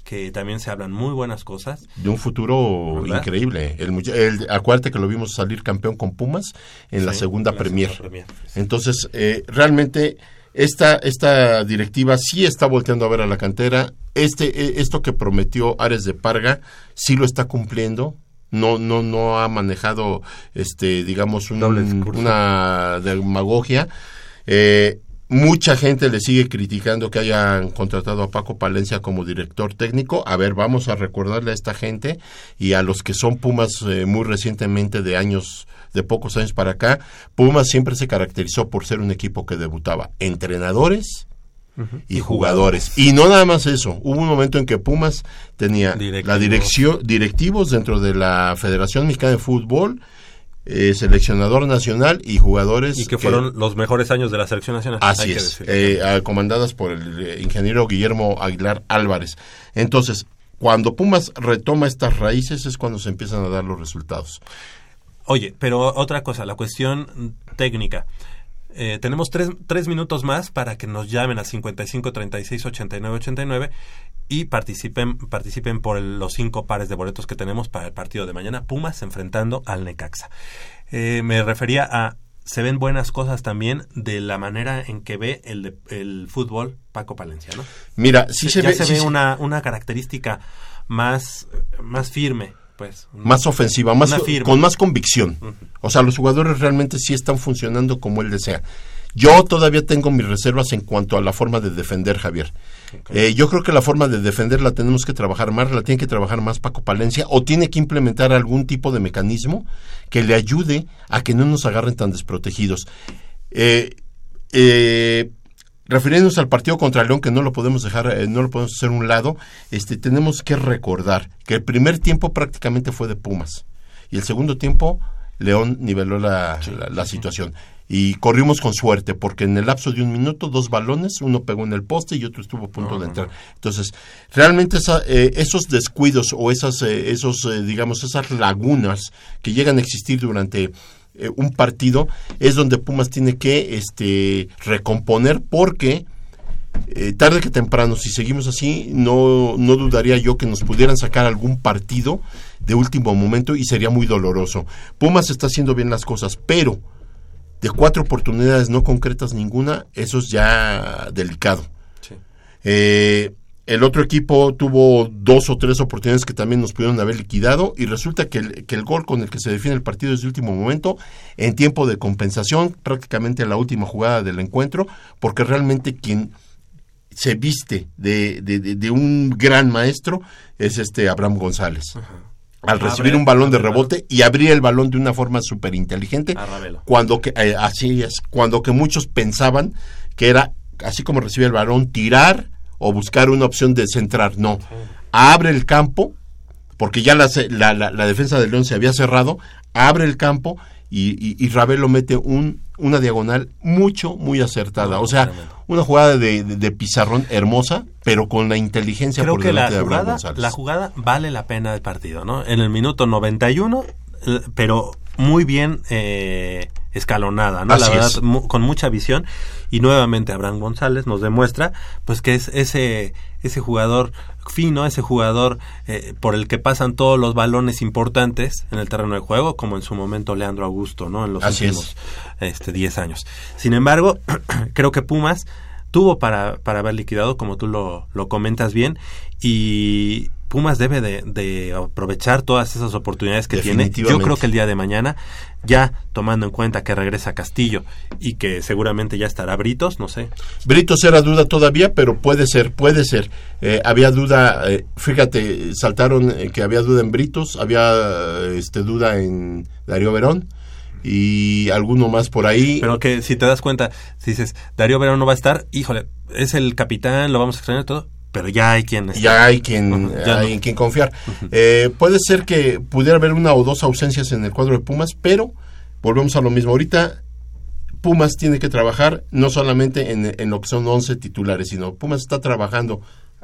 que también se hablan muy buenas cosas. De un futuro ¿Verdad? increíble. El, el- acuérdate que lo vimos salir campeón con Pumas en la segunda en la Premier. segunda Premier, Entonces, eh, realmente esta, esta directiva sí está volteando a ver a la cantera. Este, eh, esto que prometió Ares de Parga sí lo está cumpliendo. No, no, no ha manejado, este, digamos, un- una demagogia. Eh, mucha gente le sigue criticando que hayan contratado a Paco Palencia como director técnico. A ver, vamos a recordarle a esta gente y a los que son Pumas eh, muy recientemente de años, de pocos años para acá, Pumas siempre se caracterizó por ser un equipo que debutaba entrenadores y jugadores. Y no nada más eso. Hubo un momento en que Pumas tenía la dirección, directivos dentro de la Federación Mexicana de Fútbol, eh, seleccionador nacional y jugadores Y que fueron los mejores años de la selección nacional. Así es, eh, comandadas por el eh, ingeniero Guillermo Aguilar Álvarez. Entonces, cuando Pumas retoma estas raíces es cuando se empiezan a dar los resultados. Oye, pero otra cosa, la cuestión técnica. Eh, tenemos tres, tres minutos más para que nos llamen a 55 36 89 89 y participen, participen por el- los cinco pares de boletos que tenemos para el partido de mañana. Pumas enfrentando al Necaxa. Eh, me refería a. Se ven buenas cosas también de la manera en que ve el, el fútbol Paco Palencia, ¿no? Mira, sí se ya ve- se sí ve se- una, una característica más, más firme, pues. Más ofensiva, más, con más convicción. O sea, los jugadores realmente sí están funcionando como él desea. Yo todavía tengo mis reservas en cuanto a la forma de defender, Javier. Eh, yo creo que la forma de defender la tenemos que trabajar más, la tiene que trabajar más Paco Palencia o tiene que implementar algún tipo de mecanismo que le ayude a que no nos agarren tan desprotegidos. Eh, eh, refiriéndonos al partido contra León, que no lo podemos dejar, eh, no lo podemos hacer a un lado, este, tenemos que recordar que el primer tiempo prácticamente fue de Pumas y el segundo tiempo León niveló la, la- la situación. Y corrimos con suerte, porque en el lapso de un minuto, dos balones, uno pegó en el poste y otro estuvo a punto de entrar. Entonces, realmente esa, eh, esos descuidos o esas, eh, esos, eh, digamos, esas lagunas que llegan a existir durante eh, un partido, es donde Pumas tiene que este, recomponer, porque eh, tarde que temprano, si seguimos así, no, no dudaría yo que nos pudieran sacar algún partido de último momento y sería muy doloroso. Pumas está haciendo bien las cosas, pero de cuatro oportunidades no concretas ninguna, eso es ya delicado. Eh, el otro equipo tuvo dos o tres oportunidades que también nos pudieron haber liquidado y resulta que el, que el gol con el que se define el partido es de último momento, en tiempo de compensación, prácticamente la última jugada del encuentro, porque realmente quien se viste de, de- de- de un gran maestro es este Abraham González. Al Abre- recibir un balón de rebote y abrir el balón de una forma súper inteligente, cuando que, eh, así es, cuando que muchos pensaban que era, así como recibir el balón, tirar o buscar una opción de centrar. No, abre el campo, porque ya la, la, la- la defensa del León se había cerrado, abre el campo y, y, y Ravelo mete un, una diagonal mucho, muy acertada. O sea, una jugada de, de- de pizarrón hermosa, pero con la inteligencia Creo por que la delante de Abraham jugada, González. la jugada vale la pena el partido, ¿no? En el minuto 91, eh, pero muy bien eh, escalonada, ¿no? Así la verdad, es. con mucha visión. Y nuevamente Abraham González nos demuestra, pues, que es ese, ese jugador fino, ese jugador eh, por el que pasan todos los balones importantes en el terreno de juego, como en su momento Leandro Augusto, ¿no? En los Así últimos este, 10 años. Sin embargo, creo que Pumas tuvo para, para haber liquidado, como tú lo, lo comentas bien, y Pumas debe de, de aprovechar todas esas oportunidades que tiene. Yo creo que el día de mañana, ya tomando en cuenta que regresa Castillo y que seguramente ya estará Britos, no sé. Britos era duda todavía, pero puede ser, puede ser. Eh, había duda, eh, fíjate, saltaron eh, que había duda en Britos, había este duda en Darío Verón y alguno más por ahí. Pero que si te das cuenta, si dices, Darío Verón no va a estar, híjole, es el capitán, lo vamos a extrañar todo, pero ya hay quien... está. ya hay quien, ya hay no. en quien confiar. Eh, puede ser que pudiera haber una o dos ausencias en el cuadro de Pumas, pero volvemos a lo mismo. Ahorita Pumas tiene que trabajar no solamente en, en lo que son 11 titulares, sino Pumas está trabajando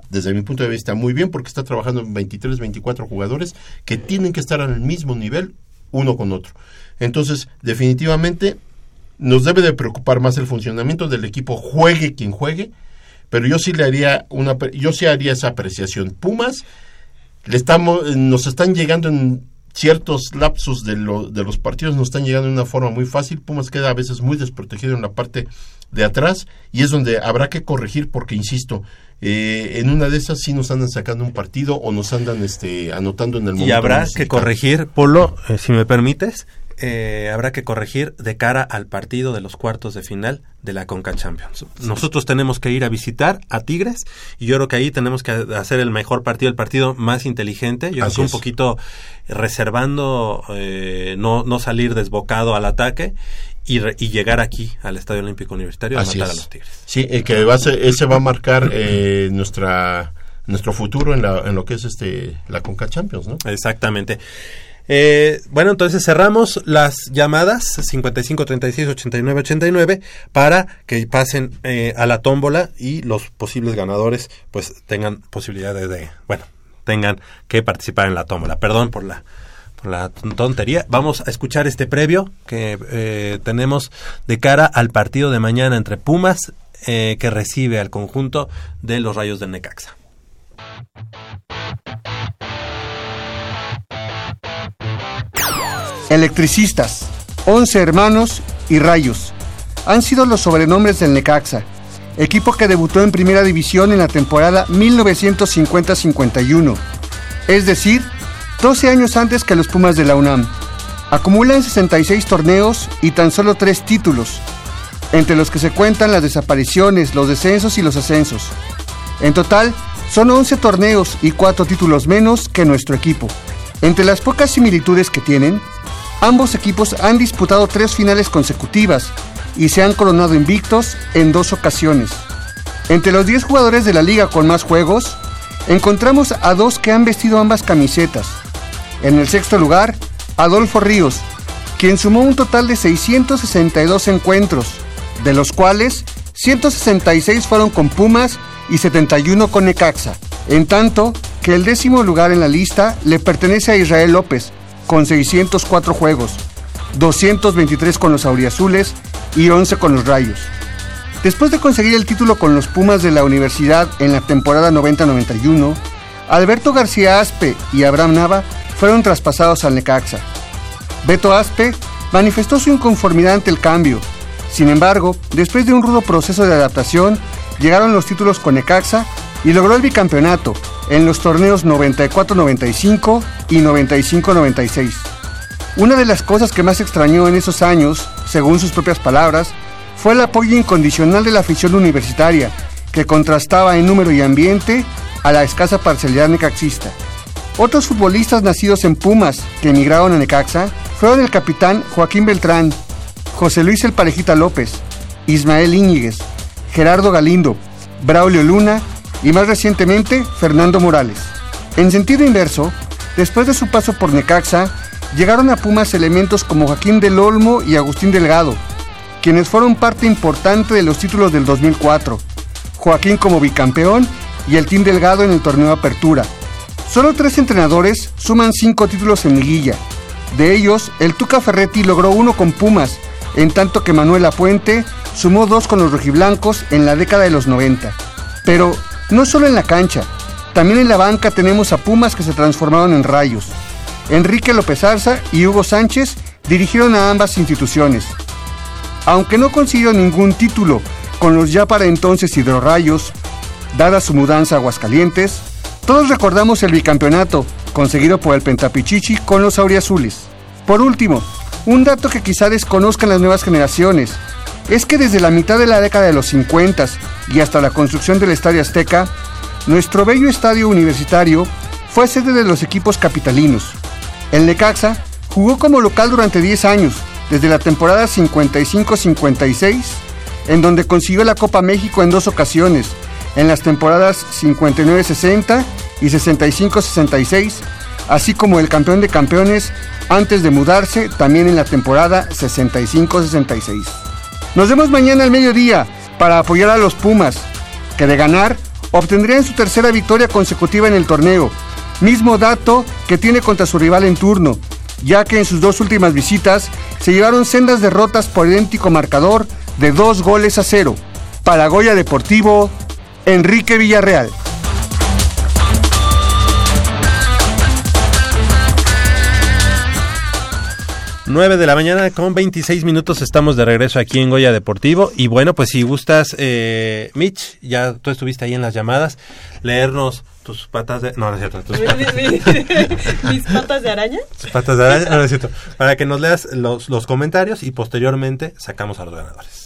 desde mi punto de vista muy bien porque está trabajando en 23, 24 jugadores que tienen que estar al mismo nivel uno con otro. Entonces, definitivamente nos debe de preocupar más el funcionamiento del equipo, juegue quien juegue, pero yo sí le haría una yo sí haría esa apreciación. Pumas le estamos nos están llegando en ciertos lapsos de, lo- de los partidos nos están llegando de una forma muy fácil. Pumas queda a veces muy desprotegido en la parte de atrás y es donde habrá que corregir porque, insisto, eh, en una de esas sí nos andan sacando un partido o nos andan este, anotando en el momento. Y habrá que corregir, Polo, eh, si me permites, eh, habrá que corregir de cara al partido de los cuartos de final de la Conca Champions. Nosotros tenemos que ir a visitar a Tigres y yo creo que ahí tenemos que hacer el mejor partido, el partido más inteligente. Yo Así creo que un poquito reservando, eh, no, no salir desbocado al ataque y, re- y llegar aquí al Estadio Olímpico Universitario a matar es. a los Tigres. Sí, eh, que va a ser- ese va a marcar eh, nuestra nuestro futuro en, la, en lo que es este la Conca Champions, ¿no? Exactamente. Eh, bueno, entonces cerramos las llamadas 55 36 89 89 para que pasen eh, a la tómbola y los posibles ganadores pues tengan posibilidades de, bueno, tengan que participar en la tómbola. Perdón por la tontería. Vamos a escuchar este previo que eh, tenemos de cara al partido de mañana entre Pumas que recibe al conjunto de los Rayos del Necaxa. Electricistas, Once Hermanos y Rayos han sido los sobrenombres del Necaxa, equipo que debutó en primera división en la temporada 1950-51, es decir, 12 años antes que los Pumas de la UNAM. Acumulan 66 torneos y tan solo 3 títulos, entre los que se cuentan las desapariciones, los descensos y los ascensos. En total, son 11 torneos y 4 títulos menos que nuestro equipo. Entre las pocas similitudes que tienen, ambos equipos han disputado tres finales consecutivas y se han coronado invictos en dos ocasiones. Entre los 10 jugadores de la liga con más juegos, encontramos a dos que han vestido ambas camisetas. En el sexto lugar, Adolfo Ríos, quien sumó un total de 662 encuentros, de los cuales 166 fueron con Pumas y 71 con Necaxa. En tanto que el décimo lugar en la lista le pertenece a Israel López, con 604 juegos, 223 con los auriazules y 11 con los rayos. Después de conseguir el título con los Pumas de la universidad en la temporada 90-91, Alberto García Aspe y Abraham Nava fueron traspasados al Necaxa. Beto Aspe manifestó su inconformidad ante el cambio. Sin embargo, después de un rudo proceso de adaptación, llegaron los títulos con Necaxa y logró el bicampeonato en los torneos 94-95 y 95-96. Una de las cosas que más extrañó en esos años, según sus propias palabras, fue el apoyo incondicional de la afición universitaria, que contrastaba en número y ambiente a la escasa parcialidad necaxista. Otros futbolistas nacidos en Pumas que emigraron a Necaxa fueron el capitán Joaquín Beltrán, José Luis El Parejita López, Ismael Íñiguez, Gerardo Galindo, Braulio Luna y más recientemente Fernando Morales. En sentido inverso, después de su paso por Necaxa, llegaron a Pumas elementos como Joaquín del Olmo y Agustín Delgado, quienes fueron parte importante de los títulos del 2004. Joaquín como bicampeón y el Team Delgado en el torneo Apertura. Solo tres entrenadores suman cinco títulos en liguilla. De ellos, el Tuca Ferretti logró uno con Pumas, en tanto que Manuel Apuente sumó dos con los rojiblancos en la década de los 90. Pero no solo en la cancha, también en la banca tenemos a Pumas que se transformaron en rayos. Enrique López Arza y Hugo Sánchez dirigieron a ambas instituciones. Aunque no consiguió ningún título con los ya para entonces hidrorrayos, dada su mudanza a Aguascalientes, todos recordamos el bicampeonato conseguido por el Pentapichichi con los auriazules. Por último, un dato que quizá desconozcan las nuevas generaciones es que desde la mitad de la década de los 50 y hasta la construcción del Estadio Azteca, nuestro bello estadio universitario fue sede de los equipos capitalinos. El Necaxa jugó como local durante 10 años, desde la temporada 55-56, en donde consiguió la Copa México en dos ocasiones, en las temporadas 59-60 y 65-66, así como el campeón de campeones antes de mudarse también en la temporada 65-66. Nos vemos mañana al mediodía para apoyar a los Pumas, que de ganar obtendrían su tercera victoria consecutiva en el torneo, mismo dato que tiene contra su rival en turno, ya que en sus dos últimas visitas se llevaron sendas derrotas por idéntico marcador de dos goles a cero. Para Goya Deportivo, Enrique Villarreal. 9 de la mañana con 26 minutos estamos de regreso aquí en Goya Deportivo. Y bueno pues si gustas eh, Mitch ya tú estuviste ahí en las llamadas leernos tus patas de no no es cierto tus patas, Mis patas de araña. tus patas de araña, no, no es cierto. Para que nos leas los, los comentarios y posteriormente sacamos a los ganadores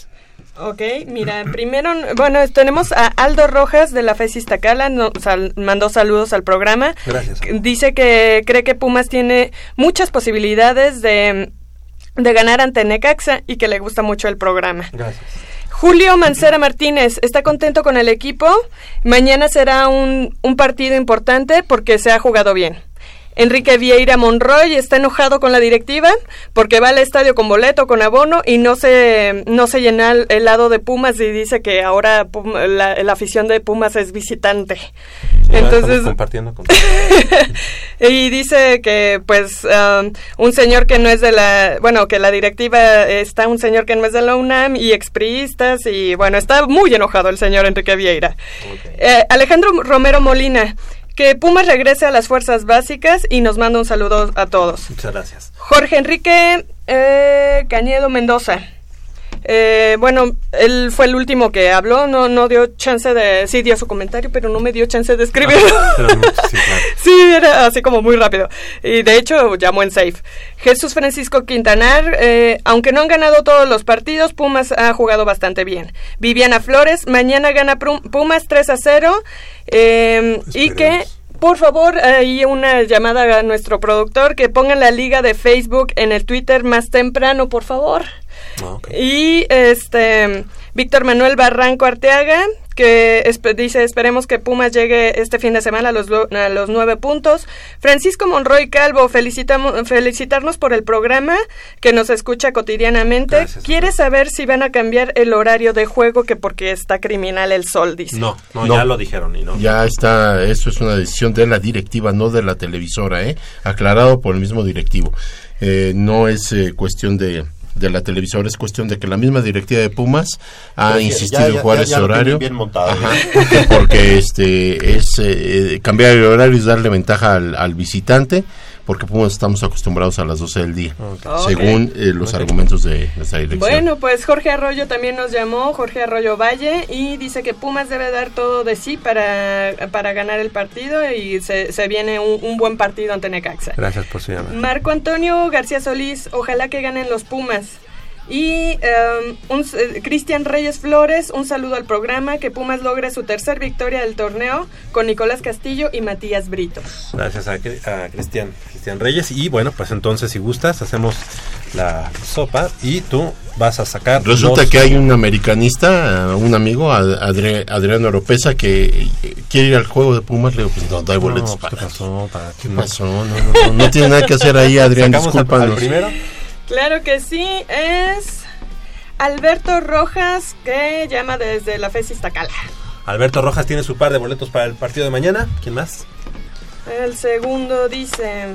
Ok, mira, primero, bueno, tenemos a Aldo Rojas de la FES Iztacala, nos sal- mandó saludos al programa. Gracias. Dice que cree que Pumas tiene muchas posibilidades de, de ganar ante Necaxa y que le gusta mucho el programa. gracias Julio Mancera Martínez está contento con el equipo. Mañana será un, un partido importante porque se ha jugado bien. Enrique Vieira Monroy está enojado con la directiva porque va al estadio con boleto, con abono y no se, no se llena el, lado de Pumas y dice que ahora la, la afición de Pumas es visitante. Entonces, compartiendo con y dice que pues um, un señor que no es de la bueno que la directiva está un señor que no es de la UNAM y expriistas y bueno está muy enojado el señor Enrique Vieira Eh, Alejandro Romero Molina que Pumas regrese a las fuerzas básicas y nos manda un saludo a todos muchas gracias Jorge Enrique eh, Cañedo Mendoza. Eh, bueno, él fue el último que habló, no, no dio chance de... Sí, dio su comentario, pero no me dio chance de escribirlo. Pero, sí, claro. Sí, era así como muy rápido. Y de hecho llamó en safe. Jesús Francisco Quintanar, eh, aunque no han ganado todos los partidos, Pumas ha jugado bastante bien. Viviana Flores, mañana gana Pumas 3 a 0. eh, y que, por favor, hay una llamada a nuestro productor que pongan la liga de Facebook en el Twitter más temprano, por favor. Y este Víctor Manuel Barranco Arteaga, que espe- dice, esperemos que Pumas llegue este fin de semana a los, lo- a los nueve puntos. Francisco Monroy Calvo, felicitamos, felicitarnos por el programa que nos escucha cotidianamente. Quiere saber si van a cambiar el horario de juego, que porque está criminal el sol, dice. no, no, No. ya lo dijeron y no Ya está, eso es una decisión de la directiva, no de la televisora, ¿eh? aclarado por el mismo directivo. Eh, no es eh, cuestión de, de la televisora, es cuestión de que la misma directiva de Pumas ha Pero insistido ya- en jugar ese horario. bien montado, Ajá, ¿eh? porque, porque, este es eh, eh, cambiar el horario es darle ventaja al, al visitante, porque Pumas estamos acostumbrados a las 12 del día, Ok. según eh, los argumentos de nuestra dirección. Bueno, pues Jorge Arroyo también nos llamó, Jorge Arroyo Valle, y dice que Pumas debe dar todo de sí para, para ganar el partido y se, se viene un, un buen partido ante Necaxa. gracias por su llamada Marco Antonio García Solís, ojalá que ganen los Pumas. Y un s- eh, Cristian Reyes Flores, un saludo al programa, que Pumas logre su tercer victoria del torneo con Nicolás Castillo y Matías Brito. Gracias a, a Cristian, Cristian Reyes. Y bueno, pues entonces, si gustas, hacemos la sopa y tú vas a sacar. Resulta los- que hay un americanista, uh, un amigo, Ad- Adri- Adriano Oropesa, que eh, quiere ir al juego de Pumas. Le digo, pues no, no hay boletos No, para ¿Qué pasó? ¿Para ¿Qué pasó? No, no, no, no tiene nada que hacer ahí, Adrián, ¿Sacamos al- al discúlpanos. primero? Claro que sí, es Alberto Rojas, que llama desde la FES Iztacala. Alberto Rojas tiene su par de boletos para el partido de mañana. ¿Quién más? El segundo dice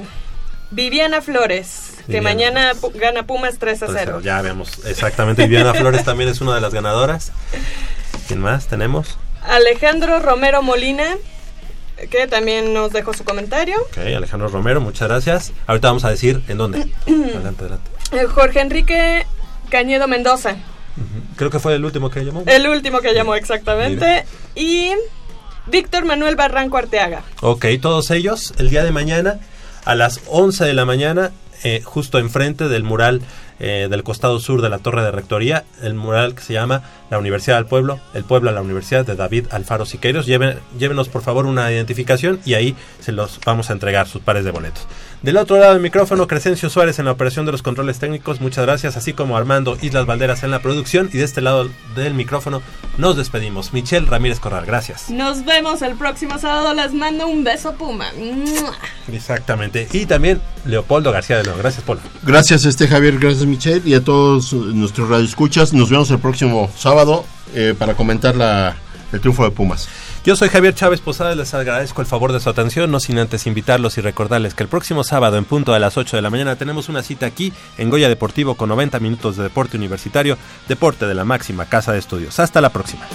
Viviana Flores, que mañana gana Pumas 3 a 0. Entonces, ya vemos exactamente. Viviana Flores también es una de las ganadoras. ¿Quién más tenemos? Alejandro Romero Molina, que también nos dejó su comentario. Ok, Alejandro Romero, muchas gracias. Ahorita vamos a decir en dónde. adelante, adelante. Jorge Enrique Cañedo Mendoza, Creo que fue el último que llamó. el último que llamó exactamente. Y Víctor Manuel Barranco Arteaga. Ok, todos ellos el día de mañana a las 11 de la mañana, eh, justo enfrente del mural eh, del costado sur de la Torre de Rectoría, el mural que se llama La Universidad del Pueblo, el Pueblo a la Universidad de David Alfaro Siqueiros. Lleven, llévenos por favor una identificación y ahí se los vamos a entregar sus pares de boletos. Del otro lado del micrófono, Crescencio Suárez en la operación de los controles técnicos, muchas gracias, así como Armando Islas Valderas en la producción. Y de este lado del micrófono nos despedimos. Michelle Ramírez Corral, gracias. Nos vemos el próximo sábado. Les mando un beso, Puma. Exactamente. Y también Leopoldo García de León. Gracias, Polo. Gracias, este Javier, gracias, Michelle, y a todos nuestros radioescuchas. Nos vemos el próximo sábado eh, para comentar la, el triunfo de Pumas. Yo soy Javier Chávez Posada, les agradezco el favor de su atención, no sin antes invitarlos y recordarles que el próximo sábado en punto a las 8 de la mañana tenemos una cita aquí en Goya Deportivo con 90 minutos de deporte universitario, deporte de la máxima casa de estudios. Hasta la próxima.